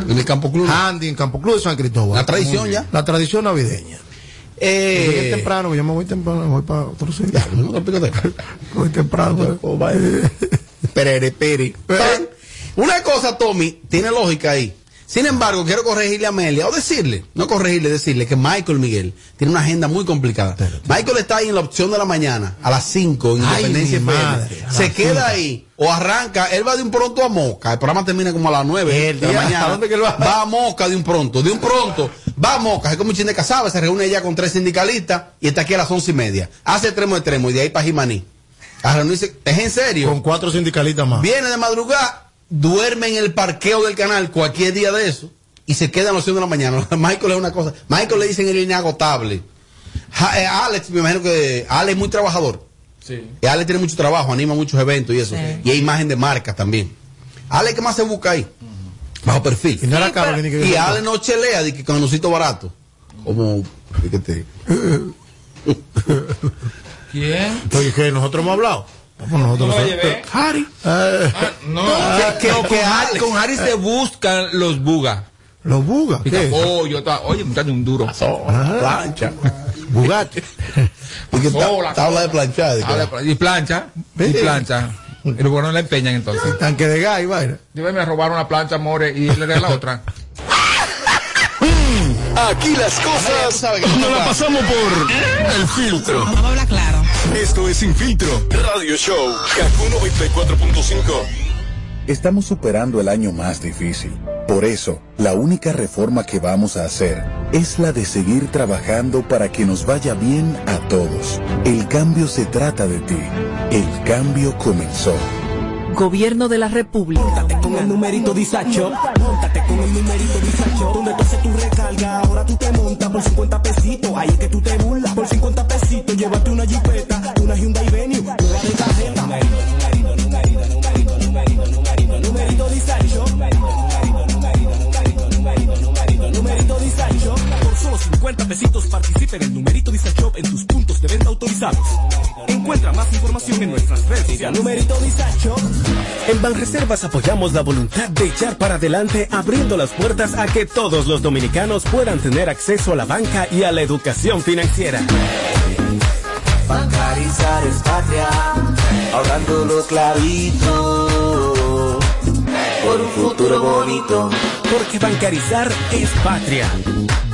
en el Campo Club. Andy en Campo Club de San Cristóbal. La tradición ya. La tradición navideña. Eh, Yo llegué temprano, yo me voy temprano, me voy para otro sitio. [LAUGHS] Voy temprano. Pere, pere. Una cosa, Tommy, tiene lógica ahí. Sin embargo, quiero corregirle a Amelia, o decirle, no corregirle, decirle que Michael Miguel tiene una agenda muy complicada. Michael está ahí en la opción de la mañana, a las 5, en Ay, Independencia madre, Se queda ahí, o arranca, él va de un pronto a Moca, el programa termina como a las 9 El de la mañana. ¿a dónde que él va? Va a Moca de un pronto, de un pronto, va a Moca, es como un chin de casaba, se reúne ya con tres sindicalistas y está aquí a las once y media. Hace extremo extremo y de ahí para Jimaní. A reunirse, es en serio. Con cuatro sindicalistas más. Viene de madrugada, duerme en el parqueo del canal cualquier día de eso y se queda a las 100 de la mañana. [LAUGHS] Michael es una cosa. Michael le dicen el inagotable. Eh, Alex, me imagino que Alex es muy trabajador. Sí. Y Alex tiene mucho trabajo, anima muchos eventos y eso. Sí. Y hay imagen de marcas también. Alex, ¿qué más se busca ahí? Bajo perfil. Y no era Carolyn pero- que Y no chelea de que con barato. Como, fíjate. [LAUGHS] ¿Quién? Oye, que nosotros hemos hablado. Vamos nosotros. No. Harry. Eh, Ah, no, que- no, que con, Alex- Harry, con Harry se buscan los bugas. los bugas. ¿Qué? pollo, ta- oye, muchacho, un duro. Plancha. Bugatti. Y que ta- tabla de planchar. que- Ah, Y plancha, y plancha. Y luego no la empeñan entonces. Tanque de gas y vaina. Yo me robaron una plancha, more, y le regalé la otra. [LAUGHS] Aquí las cosas que no no la pasa. pasamos por el filtro. Vamos a hablar claro. Esto es Sin Filtro Radio Show Kaku 94.5. Estamos superando el año más difícil. Por eso, la única reforma que vamos a hacer es la de seguir trabajando para que nos vaya bien a todos. El cambio se trata de ti. El cambio comenzó. Gobierno de la República. Con el numerito disacho, montate con el numerito disacho. Donde tú haces tu recarga, ahora tú te montas por 50 pesitos. Ahí es que tú te burlas. Por 50 pesitos, llévate una jipeta, una Hyundai Venue, nueva de tarjeta. 50 pesitos participa en el numerito disacho en tus puntos de venta autorizados. Encuentra más información en nuestras redes sociales. Numerito disacho. En Banreservas apoyamos la voluntad de echar para adelante abriendo las puertas a que todos los dominicanos puedan tener acceso a la banca y a la educación financiera. Bancarizar es patria, ahorrando lo clarito, por un futuro bonito. Porque bancarizar es patria.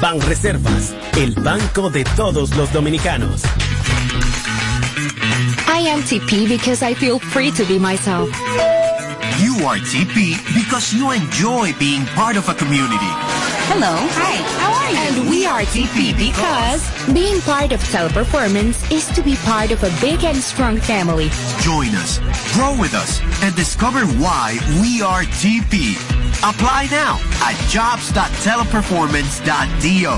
Banreservas, el banco de todos los dominicanos. I am TP because I feel free to be myself. You are TP because you enjoy being part of a community. Hello. Hi. How are you? And we are TP because being part of Teleperformance is to be part of a big and strong family. Join us, grow with us, and discover why we are TP. Apply now at jobs.teleperformance.do.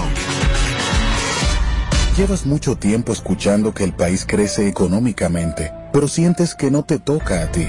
Llevas mucho tiempo escuchando que el país crece económicamente, pero sientes que no te toca a ti.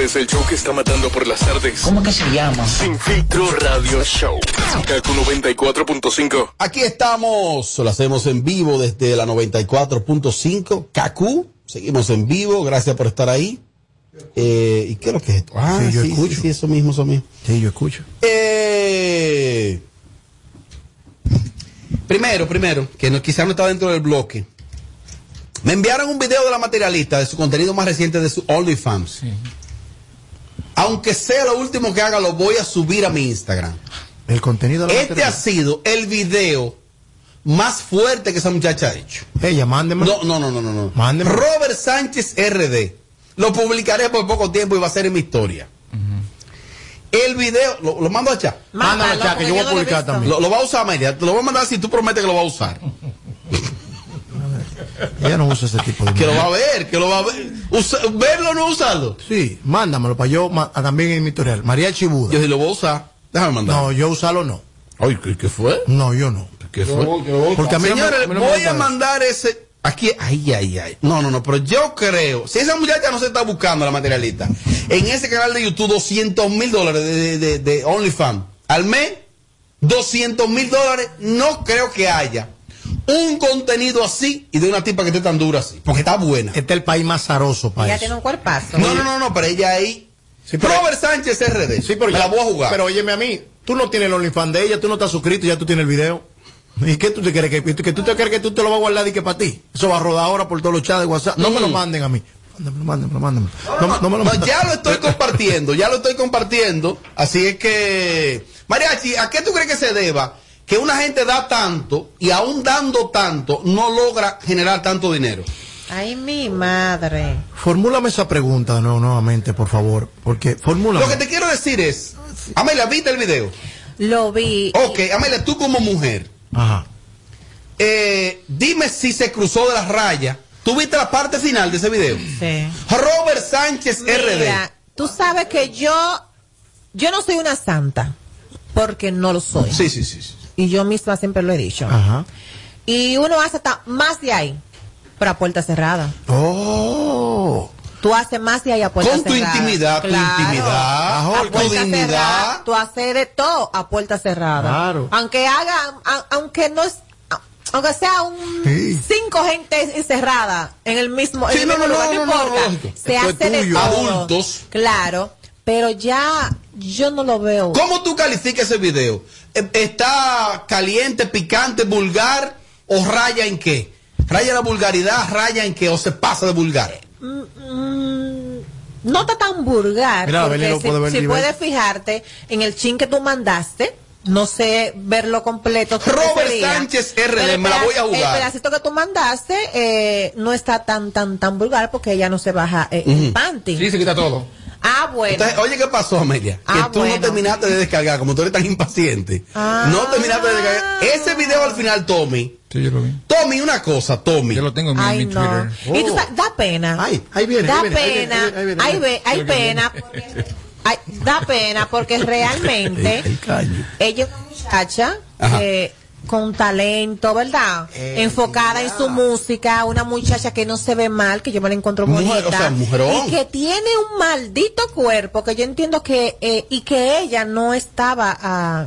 Este es el show que está matando por las tardes. ¿Cómo que se llama? Sin filtro radio show. Kaku 94.5. Aquí estamos, lo hacemos en vivo desde la 94.5. Kaku, seguimos en vivo, gracias por estar ahí. Eh, ¿Y qué es lo que es esto? Ah, Sí, yo sí, escucho. sí, sí, eso mismo, eso mismo. Sí, yo escucho. Eh, primero, primero, que no, quizá no está dentro del bloque. Me enviaron un video de la materialista de su contenido más reciente de su OnlyFans. Aunque sea lo último que haga, lo voy a subir a mi Instagram. El contenido de la Este ha sido el video más fuerte que esa muchacha ha hecho. Ella, mándeme. No, no, no, no, no. Mándeme. Robert Sánchez RD. Lo publicaré por poco tiempo y va a ser en mi historia. El video, lo, lo mando a chat. Mándalo, Mándalo, Cha, que yo voy a publicar también. Lo, lo va a usar Amelia. Te lo voy a mandar si tú prometes que lo va a usar. Ella no usa ese tipo de Que lo va a ver, que lo va a ver. Usa- verlo o no usarlo. Sí, mándamelo para yo ma- también en mi tutorial. María Chibuda. Yo sí lo voy a usar. Déjame mandar. No, yo usarlo no. Ay, ¿qué, qué fue? No, yo no. ¿Qué fue? Porque a mí Señores, no me voy a eso. mandar ese. Aquí, ay, ay, ay. No, no, no, pero yo creo, si esa muchacha no se está buscando la materialista, en ese canal de YouTube, 200 mil dólares de, de, de- de OnlyFans al mes, 200 mil dólares, no creo que haya un contenido así y de una tipa que esté tan dura así, porque está buena. Este es el país más zaroso para Ella eso. tiene un cuerpazo. No, no, no, no, pero ella ahí. pero- Robert Sánchez RD. Sí, pero me ya- la voy a jugar. Pero óyeme a mí, tú no tienes el OnlyFans de ella, tú no estás suscrito, ya tú tienes el video. ¿Y qué tú te crees? ¿Que, que tú te crees que tú te lo vas a guardar y que para ti? Eso va a rodar ahora por todos los chats de WhatsApp. No me lo Mm. manden a mí. Mándamelo, mándamelo, mándamelo. No, me- no me lo No, manden. ya lo estoy compartiendo, ya lo estoy compartiendo. Así es que, Mariachi, ¿a qué tú crees que se deba que una gente da tanto y aún dando tanto no logra generar tanto dinero? Ay, mi madre. Formúlame esa pregunta de nuevo, nuevamente, por favor. Porque, formúlame. Lo que te quiero decir es, Amelia, ¿viste el video? Lo vi. Ok, Amelia, tú como mujer, Ajá. eh, dime si se cruzó de las rayas. ¿Tú viste la parte final de ese video? Sí. Robert Sánchez Mira, RD. tú sabes que yo, yo no soy una santa, porque no lo soy. Sí, sí, sí. sí. Y yo misma siempre lo he dicho. Ajá. Y uno hace hasta más de ahí, pero a puerta cerrada. Oh. Tú haces más de ahí a puerta Con tu cerrada. intimidad, tu Claro. intimidad, A tu puerta dignidad. cerrada, tú haces de todo a puerta cerrada. Claro. Aunque haga, a- aunque no es, a- aunque sea un Sí. cinco gente encerrada en el mismo, en Sí, el no, mismo no, lugar, no, importa. Se Esto es hace de. Adultos. Claro, pero ya yo no lo veo. ¿Cómo tú calificas ese video? Eh, ¿Está caliente, picante, vulgar o raya en qué? ¿Raya la vulgaridad, raya en qué o se pasa de vulgar? Mm, no está tan vulgar. Mira, porque si, puede si puedes fijarte en el chin que tú mandaste, no sé verlo completo. Robert sería- Sánchez RD, me la voy a jugar. El pedacito que tú mandaste eh, no está tan tan tan vulgar porque ella no se baja eh, el panty. Sí, se quita todo. Ah, bueno. Entonces, oye, ¿qué pasó, Amelia? Que Ah, tú bueno. no terminaste de descargar, como tú eres tan impaciente. Ah. No terminaste de descargar. Ese video al final, Tommy. Sí, yo lo vi. Tommy, una cosa, Tommy. Yo lo tengo en mi, Ay, mi no. Twitter. Y tú sabes, da pena. Ay, ahí viene, Da ahí viene, pena. ahí viene, ahí Hay, viene. ve- hay pena. ay, da pena porque realmente ella es una muchacha Ajá. Eh, con talento, ¿verdad? Enfocada en su música, una muchacha que no se ve mal, que yo me la encuentro Mujer, bonita. o sea, mujerón. Y que tiene un maldito cuerpo que yo entiendo que, eh, y que ella no estaba a,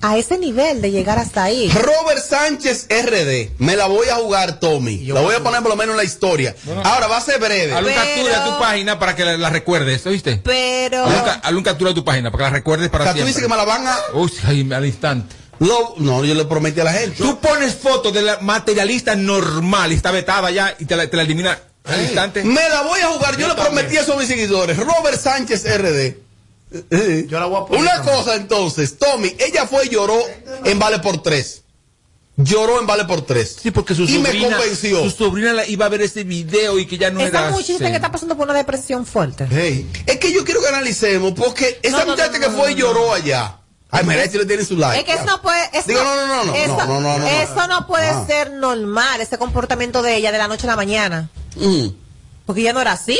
a ese nivel de llegar hasta ahí. Robert Sánchez RD. Me la voy a jugar, Tommy. La voy a poner por lo menos en la historia. Ahora va a ser breve. Haz un captura de tu página para que la, la recuerdes, ¿oíste? Pero, Haz un, captura de tu página para que la recuerdes O para sea, tú dices que me la van a. Uy, al instante. Lo- no, yo le prometí a la gente. Tú pones fotos de la materialista normal y está vetada ya y te la, te la elimina al instante. Me la voy a jugar. Yo, Yo le prometí también. eso a mis seguidores. Robert Sánchez RD. Yo la voy a poner Una también. cosa entonces, Tommy, ella fue y lloró en Vale por Tres. lloró en Vale por Tres. Sí, porque su y sobrina, me convenció. su sobrina la- iba a ver ese video y que ya no Esa era muchacha así. que está pasando por una depresión fuerte. Es que yo quiero que analicemos, porque esa No, no, muchacha no, que no, fue y no, lloró allá. Ay, mira, si le tiene su like. Es que eso no puede. Eso, Digo, no, no, no, no, eso, no, no, eso no puede Ah. ser normal, ese comportamiento de ella de la noche a la mañana. Mm. Porque ella no era así.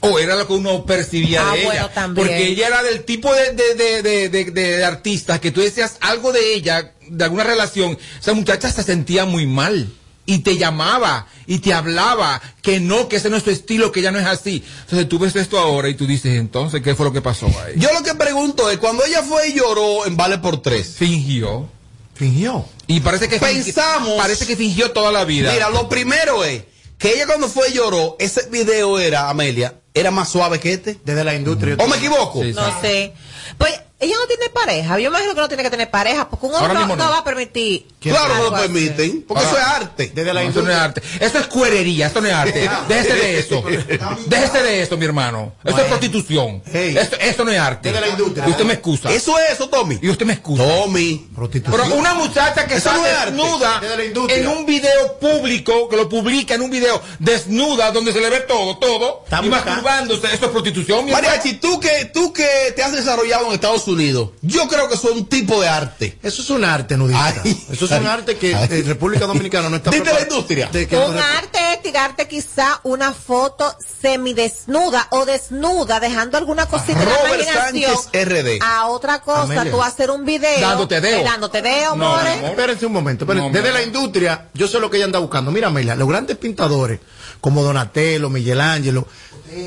O era lo que uno percibía Ah, de ella. bueno, también. Porque ella era del tipo de, de, de, de, de- de artista que tú decías algo de ella, de alguna relación. Esa muchacha se sentía muy mal. Y te llamaba y te hablaba que no, que ese no es tu estilo, que ya no es así. Entonces tú ves esto ahora y tú dices, entonces, ¿qué fue lo que pasó ahí? Yo lo que pregunto es, cuando ella fue y lloró en Vale por Tres. Fingió. Fingió. Y parece que Pensamos. parece que fingió toda la vida. Mira, lo primero es que ella cuando fue y lloró, ese video era, Amelia, era más suave que este. Desde la industria. ¿O me equivoco? No sé. Pues ella no tiene pareja. Yo imagino que no tiene que tener pareja porque un hombre no, no. no va a permitir. Claro que algo lo permiten, porque eso es arte. Desde la No, eso no es arte. Eso es cuerería, esto no es arte. [LAUGHS] Déjese de eso. Déjese de eso, mi hermano. Eso es prostitución. Esto, esto no es arte. Desde la industria. Y usted me excusa. Eso es eso, Tommy. Y usted me excusa. Tommy. Pero una muchacha que Eso está no desnuda en un video público, que lo publica en un video desnuda, donde se le ve todo, todo, Estamos y acá. masturbándose, eso es prostitución, mi hermano. Mariachi, tú que, tú que te has desarrollado en Estados Unidos, yo creo que eso es un tipo de arte. Eso es un arte, nudista. Ay, Eso es un arte que ay. eh, República Dominicana no está Desde la industria. de que Un no- arte es tirarte quizá una foto semidesnuda o desnuda, dejando alguna cosita en la Robert imaginación. Sánchez RD. A otra cosa, Amelia. tú hacer un video. Dándote deo. eh, Dándote deo, No, more. mi amor. Espérense un momento. espérense. No, Desde la industria, yo sé lo que ella anda buscando. Mira, Amelia, los grandes pintadores, como Donatello, Miguel Ángelo,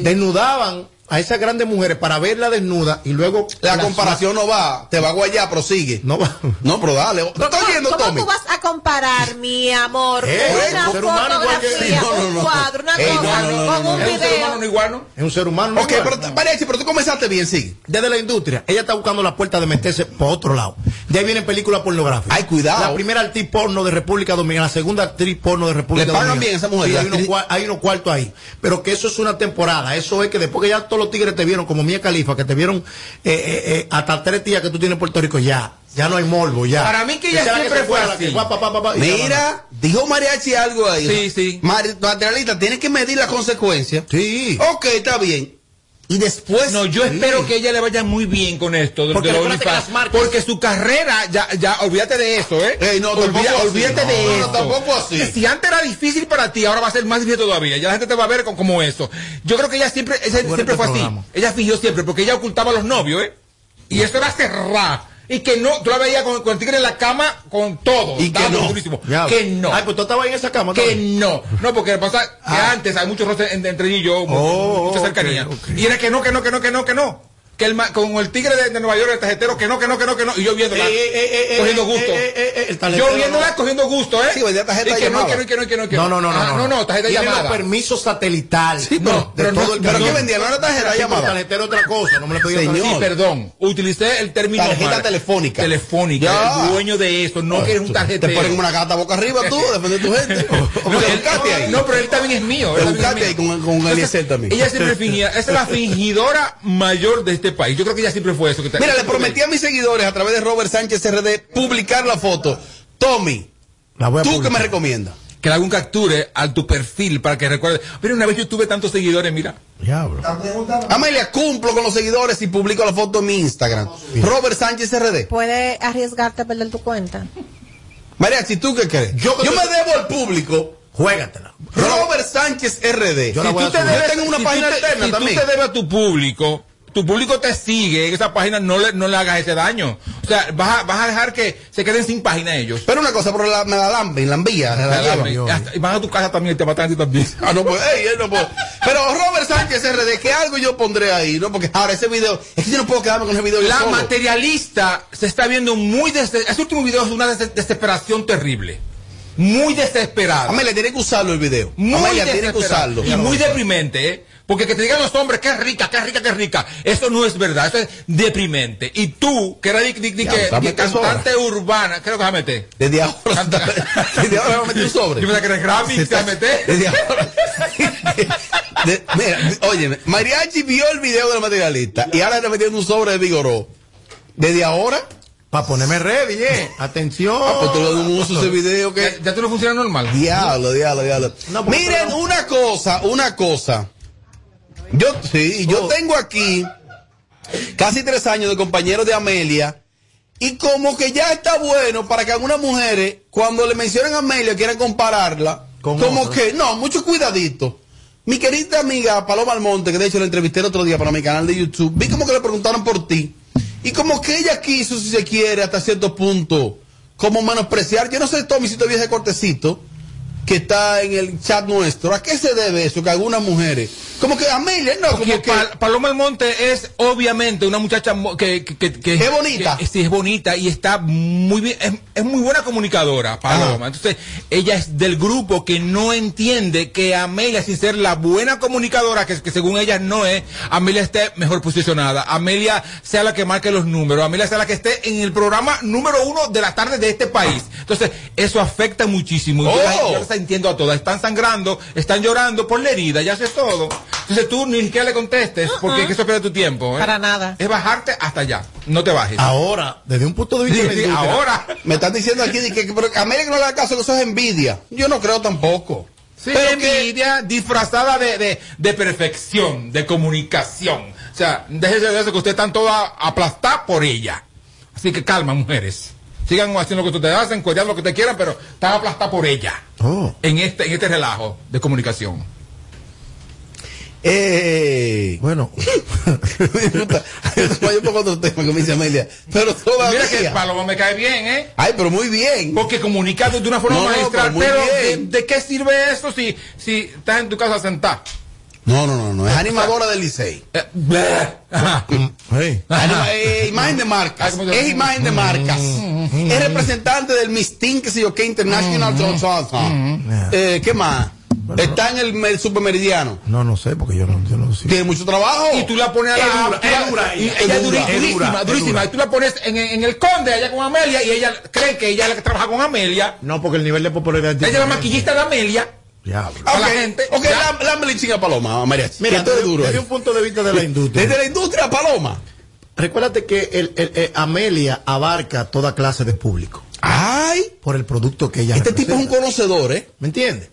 desnudaban a esas grandes mujeres para verla desnuda y luego. La comparación no va, te va a guayar, prosigue. No va. No, pero dale. ¿Te ¿Cómo, estás oyendo, cómo Tommy? tú vas a comparar, mi amor, Eh, una un ser humano igual que- fotografía, No, no, un no. cuadro, una Ey, no, cosa, no, no, con no, un no. ¿Es un ser humano no video? igual, no? Es un ser humano. no Ok, igual. pero, Mariachi, pero tú comenzaste bien, sigue. Desde la industria, ella está buscando la puerta de meterse por otro lado. De ahí vienen películas pornográficas. Ay, cuidado. La primera actriz porno de República Dominicana, la segunda actriz porno de República ¿Le pagan Dominicana. bien esa mujer? Sí, unos, hay unos cuartos ahí. Pero que eso es una temporada. Eso es que después que ya todos los tigres te vieron, como Mía Califa, que te vieron eh, eh, eh, hasta tres días que tú tienes en Puerto Rico, ya. Ya no hay morbo, ya. Para mí que la siempre se fue así. que va, pa, pa, pa, pa, y ya va. Mira, dijo Mariachi algo ahí. Sí, sí. Materialista, tiene que medir las consecuencias. Sí. Ok, está bien. Y después. No, yo espero que ella le vaya muy bien con esto de, Porque de OnlyFans, marcas- su carrera ya ya olvídate de eso, ¿eh? Ey, no, Olvida- tampoco así. olvídate No, de no, eso. tampoco así. Que Si antes era difícil para ti, ahora va a ser más difícil todavía. Ya la gente te va a ver con- como eso. Yo creo que ella siempre ella siempre fue así. Ella fingió siempre porque ella ocultaba a los novios, ¿eh? Y eso era cerrar. Y que no, tú la veías con, con el tigre en la cama con todo. Y que no. durísimo. Que no. Ay, pues tú estabas en esa cama. Que también. no, no, porque pasa que antes hay muchos roces en- entre ella y yo, Oh, mucha cercanía. Y era que no, que no, que no, que no, que no. Que el, con el tigre de, de Nueva York, el tarjetero, que no, que no, que no, que no. Y yo viéndola, Eh, eh, eh, eh, cogiendo eh, gusto. eh, eh, eh, el yo viéndola no. cogiendo gusto, ¿eh? Sí, vendía tarjeta y que no, que no, que no, que no, que No, no, no, no. Ah, no, no, tarjeta Tiene llamada. los permisos satelital. Sí, pero- de pero no- todo el pero. ¿qué vendía? ¿No era tarjeta Sí, llamada? tarjetero otra cosa. No me lo estoy Señor. Sí, perdón. Utilicé el término Tarjeta mal. telefónica. Telefónica. Ya. El dueño de esto. No que eres un Te tarjetero. ponen una gata boca arriba tú, [LAUGHS] defender tu gente. [LAUGHS] No, te no, pero él también es mío. él Te también es buscaste ahí con, Eliezer también. Ella siempre fingía, esa es la fingidora mayor de este país. Yo creo que ella siempre fue eso. Que te- Mira, le prometí a mis seguidores a través de Robert Sánchez RD publicar la foto. Tommy, La voy a ¿tú qué publicar. me recomiendas? que le haga un capture a tu perfil para que recuerde. Mira, una vez yo tuve tantos seguidores, mira. Diablo. Amelia, cumplo con los seguidores y publico la foto en mi Instagram. Robert Sánchez RD. Puede arriesgarte a perder tu cuenta. María, si tú qué crees? Yo Yo, que me debo al público. Juégatela. Robert Sánchez RD. Yo la Si voy tú a te subir. debes- Yo tengo una si página te- alterna si también. tú te debes a tu público, tu público te sigue en esa página, no le, no le hagas ese daño. O sea, vas a, vas a dejar que se queden sin página ellos. Pero una cosa, pero la, me la lamben, la la llevan. Y van a tu casa también y te matan a ti también. Ah, no, pues, ey, él no puede. Pero Robert Sánchez RD, que algo yo pondré ahí, ¿no? Porque ahora ese video, es que yo no puedo quedarme con ese video. La solo. materialista se está viendo muy desde ese último video es una des- desesperación terrible. Muy desesperada. Amelia, tiene que usarlo el video. Muy Amelia, tiene que usarlo. Y muy deprimente, ¿eh? Porque que te digan los hombres que es rica, que es rica, que es rica. Eso no es verdad, eso es deprimente. Y tú, que eres di- di- Ya, que- cantante urbana, creo que vas a meter. Desde ahora, desde ahora me metí un sobre. Yo pensaba que eres te vas a meter. Desde ahora. De- mira, oye, Mariachi vio el video del materialista y ahora está metiendo un sobre de Vigoró. Desde ahora, Para ponerme ready, eh. Atención. Ah, pues un uso a ese video que. Ya, ya tú no funciona normal. Diablo, diablo, diablo. No, Miren, una cosa, una cosa. Yo, sí, yo Oh. tengo aquí casi tres años de compañero de Amelia. Y como que ya está bueno para que algunas mujeres, cuando le mencionan a Amelia, quieran compararla. Con como que, no, mucho cuidadito. Mi querida amiga Paloma Almonte, que de hecho la entrevisté el otro día para mi canal de YouTube, vi como que le preguntaron por ti. Y como que ella quiso, si se quiere, hasta cierto punto, como menospreciar. Yo no sé, Tommy, si todavía ese cortecito que está en el chat nuestro. ¿A qué se debe eso? Que algunas mujeres. Como que Amelia, no, Porque como que. Pal- Paloma Almonte es obviamente una muchacha que, que, que- que- Es bonita. sí, es bonita y está muy bien, es, es muy buena comunicadora, Paloma. Entonces, ella es del grupo que no entiende que Amelia, sin ser la buena comunicadora, que, que según ella no es, Amelia esté mejor posicionada. Amelia sea la que marque los números. Amelia sea la que esté en el programa número uno de la tarde de este país. Entonces, eso afecta muchísimo. Yo, Oh. yo las entiendo a todas. Están sangrando, están llorando por la herida, ya sé todo. Entonces tú ni siquiera le contestes, porque es que eso pierde tu tiempo. ¿eh? Para nada. Es bajarte hasta allá. No te bajes. Ahora, desde un punto de vista Sí, de la sí, industria, ahora. Me están diciendo aquí de que, que pero que no le da caso, que eso es envidia. Yo no creo tampoco. Sí, Pero que- envidia disfrazada de, de, de perfección, de comunicación. O sea, déjese de eso que ustedes están todas aplastadas por ella. Así que calma, mujeres. Sigan haciendo lo que ustedes hacen, cuidando lo que ustedes quieran, pero están aplastadas por ella. Oh. En este, en este relajo de comunicación. Eh, Bueno, [LAUGHS] un poco otro tema que me dice Amelia. Pero todavía. Mira que Paloma me cae bien, ¿eh? Ay, pero muy bien. Porque comunicando de una forma No, no, magistral. pero Pero, ¿de, qué sirve eso si, si estás en tu casa sentada? No, no, no, no. Es animadora del Licey. Eh, hey. Anima- eh, imagen de marcas. Ah, ¿cómo se- Es imagen de marcas. Es representante del Miss Teen, que sé yo, que International Eh, ¿Qué más? Está en el mer- supermeridiano. no, no sé, porque yo no, yo no sé. Tiene mucho trabajo. Y tú la pones a la. Es dura, tú la- es dura y ella, es durísima, durísima. dura. Y tú la pones en, en el conde allá con Amelia y ella cree que ella es la que trabaja con Amelia. No, porque el nivel de popularidad. Ella es la maquillista de Amelia. Diablo. a la Ok, gente. Ok, Ya. la, la chinga Paloma, María. Mira, esto es desde, duro. desde un punto de vista de la industria. Desde la industria Paloma. Recuérdate que el, el- el Amelia abarca toda clase de público Ay, por el producto que ella este tipo es un conocedor, ¿eh? ¿Me entiendes?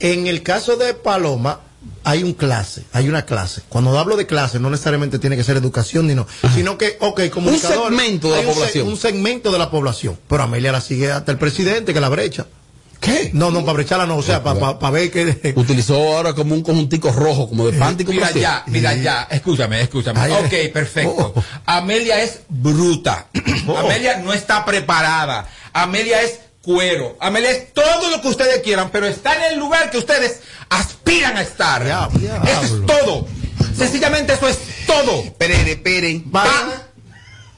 En el caso de Paloma, hay un clase, hay una clase. Cuando hablo de clase, no necesariamente tiene que ser educación, ni no, sino que, ok, comunicador. segmento de la un se- población. Un segmento de la población. Pero Amelia la sigue hasta el presidente, que la brecha. ¿Qué? No, no, para brecharla no, o sea, para ver que. Utilizó ahora como un conjuntico rojo, como de pántico. Mira placer. ya, mira ya, escúchame, escúchame. Ay, ok, perfecto. oh. Amelia es bruta. Oh. Amelia no está preparada. Amelia es cuero. Amelia es todo lo que ustedes quieran, pero está en el lugar que ustedes aspiran a estar. Diablo, Eso es todo. Sencillamente eso es todo. Esperen, esperen. Va-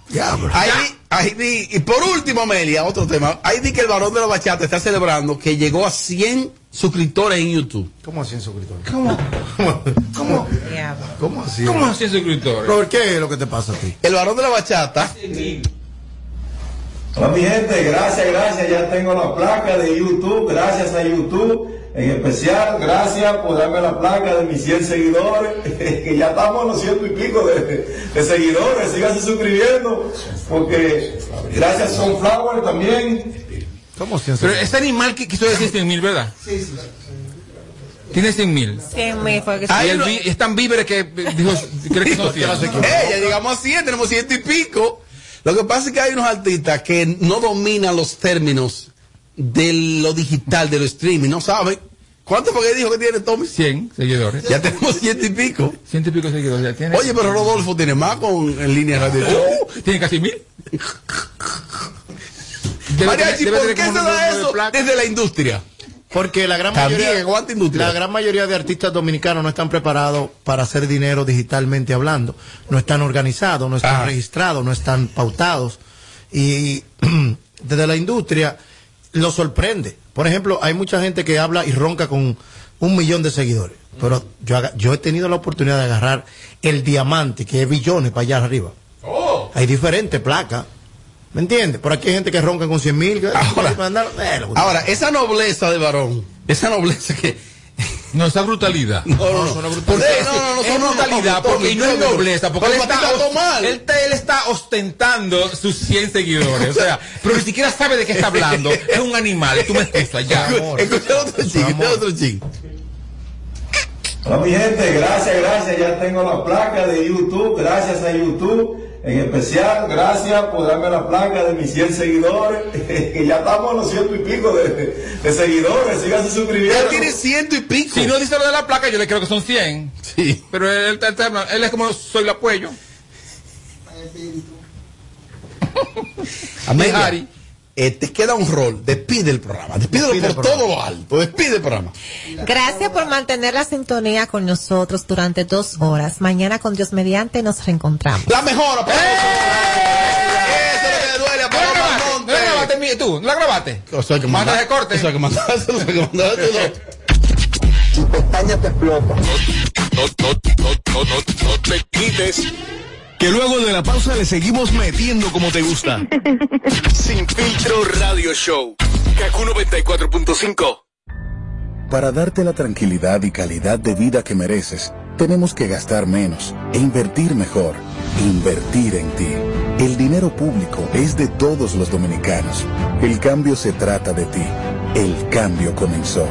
Diablo. Ahí, ahí di- y por último, Amelia, otro tema. Ahí di que el varón de la bachata está celebrando que llegó a 100 suscriptores en YouTube. ¿Cómo así en suscriptores? ¿Cómo? ¿Cómo? ¿Cómo así? ¿Cómo así suscriptores? Robert, ¿qué es lo que te pasa a ti? El varón de la bachata. Hola mi gente, gracias, gracias, ya tengo la placa de YouTube, gracias a YouTube, en especial, gracias por darme la placa de mis 100 seguidores, [LAUGHS] que ya estamos a los ciento y pico de, de seguidores, síganse suscribiendo, porque gracias a Sunflower también. ¿Cómo así en Pero suscriptores? este animal que quiso decir 100 mil, ¿verdad? Sí, sí. Tiene 100 mil. 100 mil es tan víveres que dijo, cree que [LAUGHS] son 100. [LAUGHS] Eh, ya llegamos a 100, tenemos ciento y pico. Lo que pasa es que hay unos artistas que no dominan los términos de lo digital, de lo streaming, no saben. ¿Cuánto fue que dijo que tiene Tommy? 100 seguidores. Ya tenemos ciento y pico. Ciento y pico seguidores ya tiene. Oye, pero Rodolfo tiene más con en línea radio. Uh, tiene casi mil. Mariachi, ¿por qué se da eso desde la industria? Porque la gran También, mayoría, la gran mayoría de artistas dominicanos no están preparados para hacer dinero digitalmente hablando. No están organizados, no están Ah. registrados, no están pautados. Y [CLEARS THROAT] desde la industria lo sorprende. Por ejemplo, hay mucha gente que habla y ronca con un millón de seguidores. Pero yo, yo he tenido la oportunidad de agarrar el diamante, que es billones para allá arriba. Hay diferentes placas. ¿Me entiendes? Por aquí hay gente que ronca con 100 mil. Ahora, Ahora, esa nobleza de varón, esa nobleza que [LAUGHS] No, esa brutalidad. No, no, no. Es, no, no, no, es brutalidad, no, no, porque no, no es no, no. nobleza, porque él Pero está, mal. él, él está ostentando sus 100 seguidores, o sea, pero ni siquiera sabe de qué está hablando, es un animal, tú me escuchas ya. Escucha otro chico, escucha otro chico. Hola mi gente, gracias, gracias, ya tengo la placa de YouTube, gracias a YouTube, en especial, gracias por darme la placa de mis 100 seguidores, [LAUGHS] que ya estamos a los ciento y pico de, de seguidores, síganse suscribiendo. Ya tiene ciento y pico. Si no dice lo de la placa, yo le creo que son 100. Sí. Pero él, él- él- él es como soy el apoyo. [LAUGHS] Amelia, Harry. Eh, te queda un rol. Despide el programa. Despídelo Despide por programa. todo lo alto. Despide el programa. Gracias por mantener la sintonía con nosotros durante dos horas. Mañana con Dios mediante nos reencontramos. La mejor. aplauso. Eso es lo que le duele a ¿No la grabaste? ¿No Monte. la grabaste mi- tú? ¿No la grabaste? Eso hay que Manda mandar. de corte. Eso hay que. Eso hay que mandárselo. Tu pestaña te explota. No, no, no, no, no, no te quites. Que luego de la pausa le seguimos metiendo como te gusta. [LAUGHS] Sin filtro radio show. Kaku 94.5. Para darte la tranquilidad y calidad de vida que mereces, tenemos que gastar menos e invertir mejor. Invertir en ti. El dinero público es de todos los dominicanos. El cambio se trata de ti. El cambio comenzó.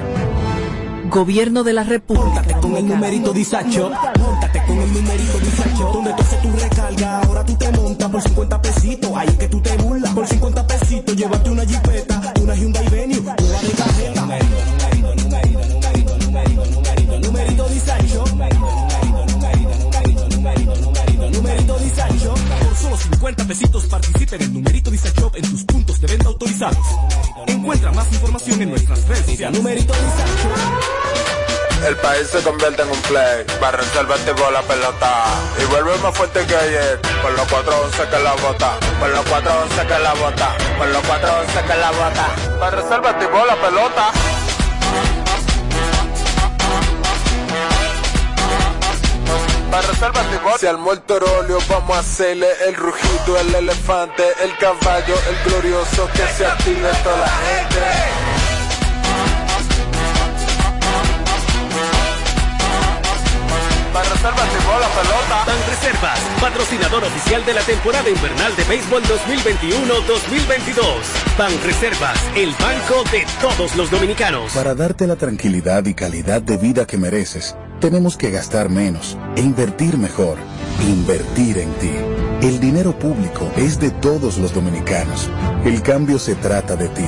Gobierno de la República Con el numerito Disacho, montate con el numerito Disacho, donde tú haces tu recarga, ahora tú te montas por 50 pesitos, ahí es que tú te burlas, por 50 pesitos, llévate una jipeta, 50 pesitos participa en el numerito Disacho en tus puntos de venta autorizados. Encuentra más información en nuestras redes sociales. Numerito Disacho. El país se convierte en un play. Para reservar tipo la pelota. Y vuelve más fuerte que ayer. Por los 411 que la bota. Por los 411 que la bota. Por los 411 que la bota. Para reservar tipo la pelota. Para tipo. Si al muerto óleo vamos a hacerle el rugido, el elefante, el caballo, el glorioso que se active toda la gente. Para reservar tipo la pelota. Ban Reservas, patrocinador oficial de la temporada invernal de béisbol 2021-2022. Ban Reservas, el banco de todos los dominicanos. Para darte la tranquilidad y calidad de vida que mereces, tenemos que gastar menos e invertir mejor. Invertir en ti. El dinero público es de todos los dominicanos. El cambio se trata de ti.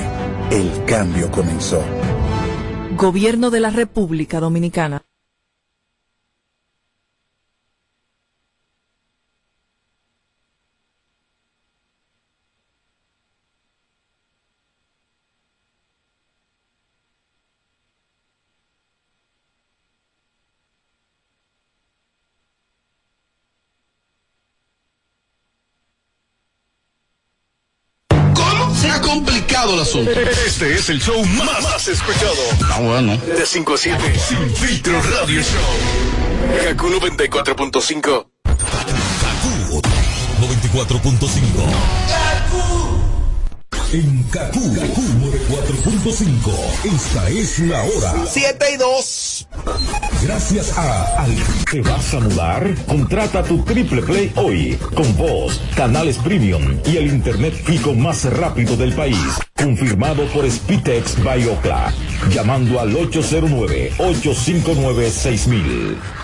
El cambio comenzó. Gobierno de la República Dominicana. ¿Cómo? Se ha complicado el asunto. Este es el show más, más escuchado. Ah, bueno. De 5 a 7. Sin filtro radio show. Kaku 94.5. Kaku 94.5. En Kaku, Kaku 4.5. Esta es la hora. 7 y 2. Gracias a Al. ¿Te vas a mudar? Contrata tu Triple Play hoy. Con voz, canales premium y el internet fijo más rápido del país. Confirmado por Spitex by Ocla. Llamando al 809-859-6000.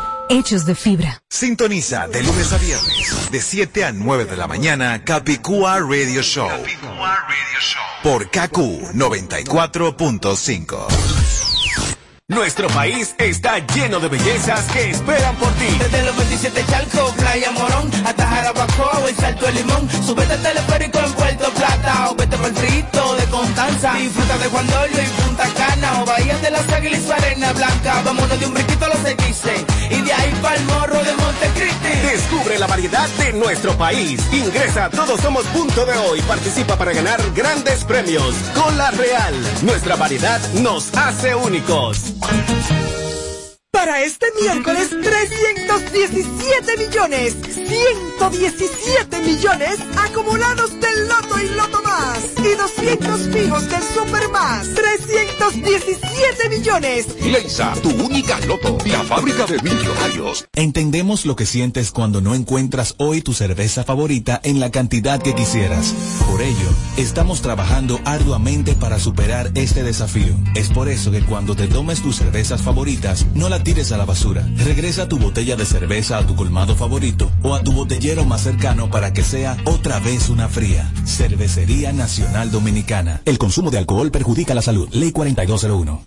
hechos de fibra. Sintoniza de lunes a viernes, de 7 a 9 de la mañana, Capicúa Radio Show. Por KQ 94.5. Nuestro país está lleno de bellezas que esperan por ti. Desde los 27 Chalco, Playa Morón, hasta Jarabacoa, el Salto de Limón. Súbete al teleférico en Puerto Plata, o vete por el frito de Constanza. Disfruta de Juan Dolio y Punta Cana o Bahía de las Águilas y su arena blanca. Vámonos de un brinquito a los X y de ahí pa'l morro de Montecristi. Descubre la variedad de nuestro país. Ingresa a todosomos.de hoy. Participa para ganar grandes premios. Con la Real, nuestra variedad nos hace únicos. Para este miércoles, 317 millones, 117 millones acumulados del Loto y Loto Más y 200 fijos del Super Más, 317 millones. Leisa, tu única loto, la fábrica de millonarios. Entendemos lo que sientes cuando no encuentras hoy tu cerveza favorita en la cantidad que quisieras. Por ello, estamos trabajando arduamente para superar este desafío. Es por eso que cuando te tomes tus cervezas favoritas, no la tires a la basura. Regresa tu botella de cerveza a tu colmado favorito o a tu botellero más cercano para que sea otra vez una fría. Cervecería Nacional Dominicana. El consumo de alcohol perjudica la salud. Ley 4201.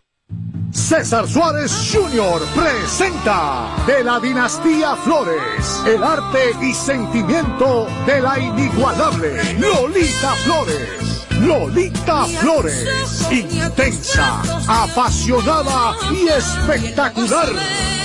César Suárez Jr. presenta de la dinastía Flores, el arte y sentimiento de la inigualable Lolita Flores. Lolita Flores, intensa, apasionada y espectacular,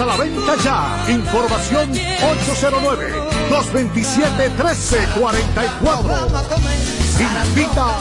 A la venta ya. Información 809-227-1344. Invita.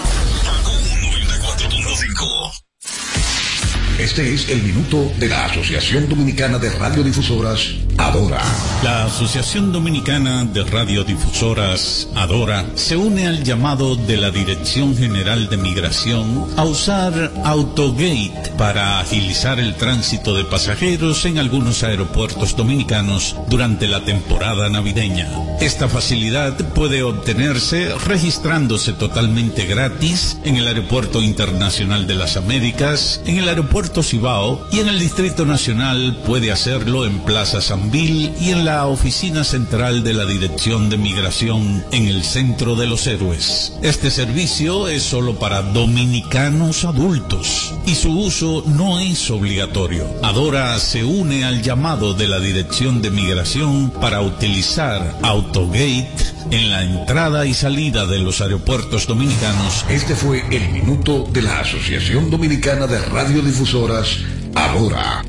Este es el minuto de la Asociación Dominicana de Radiodifusoras, Adora. La Asociación Dominicana de Radiodifusoras, Adora, se une al llamado de la Dirección General de Migración a usar Autogate para agilizar el tránsito de pasajeros en algunos aeropuertos dominicanos durante la temporada navideña. Esta facilidad puede obtenerse registrándose totalmente gratis en el Aeropuerto Internacional de las Américas, en el Aeropuerto Cibao y en el Distrito Nacional puede hacerlo en Plaza Y en la oficina central de la Dirección de Migración en el Centro de los Héroes. Este servicio es solo para dominicanos adultos y su uso no es obligatorio. Adora se une al llamado de la Dirección de Migración para utilizar Autogate en la entrada y salida de los aeropuertos dominicanos. Este fue el minuto de la Asociación Dominicana de Radiodifusoras, Adora.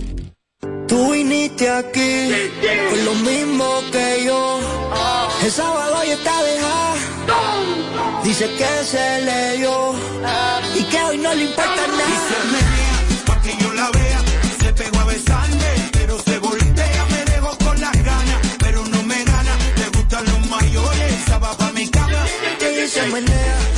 Viniste aquí con lo mismo que yo. El sábado ya está dejada. Dice que se leyó y que hoy no le importa nada. Y se menea pa' que yo la vea. Se pegó a besarme, pero se voltea. Me dejó con las ganas, pero no me gana. Le gustan los mayores, esa va pa' mi cama. Ella se menea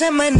se menea,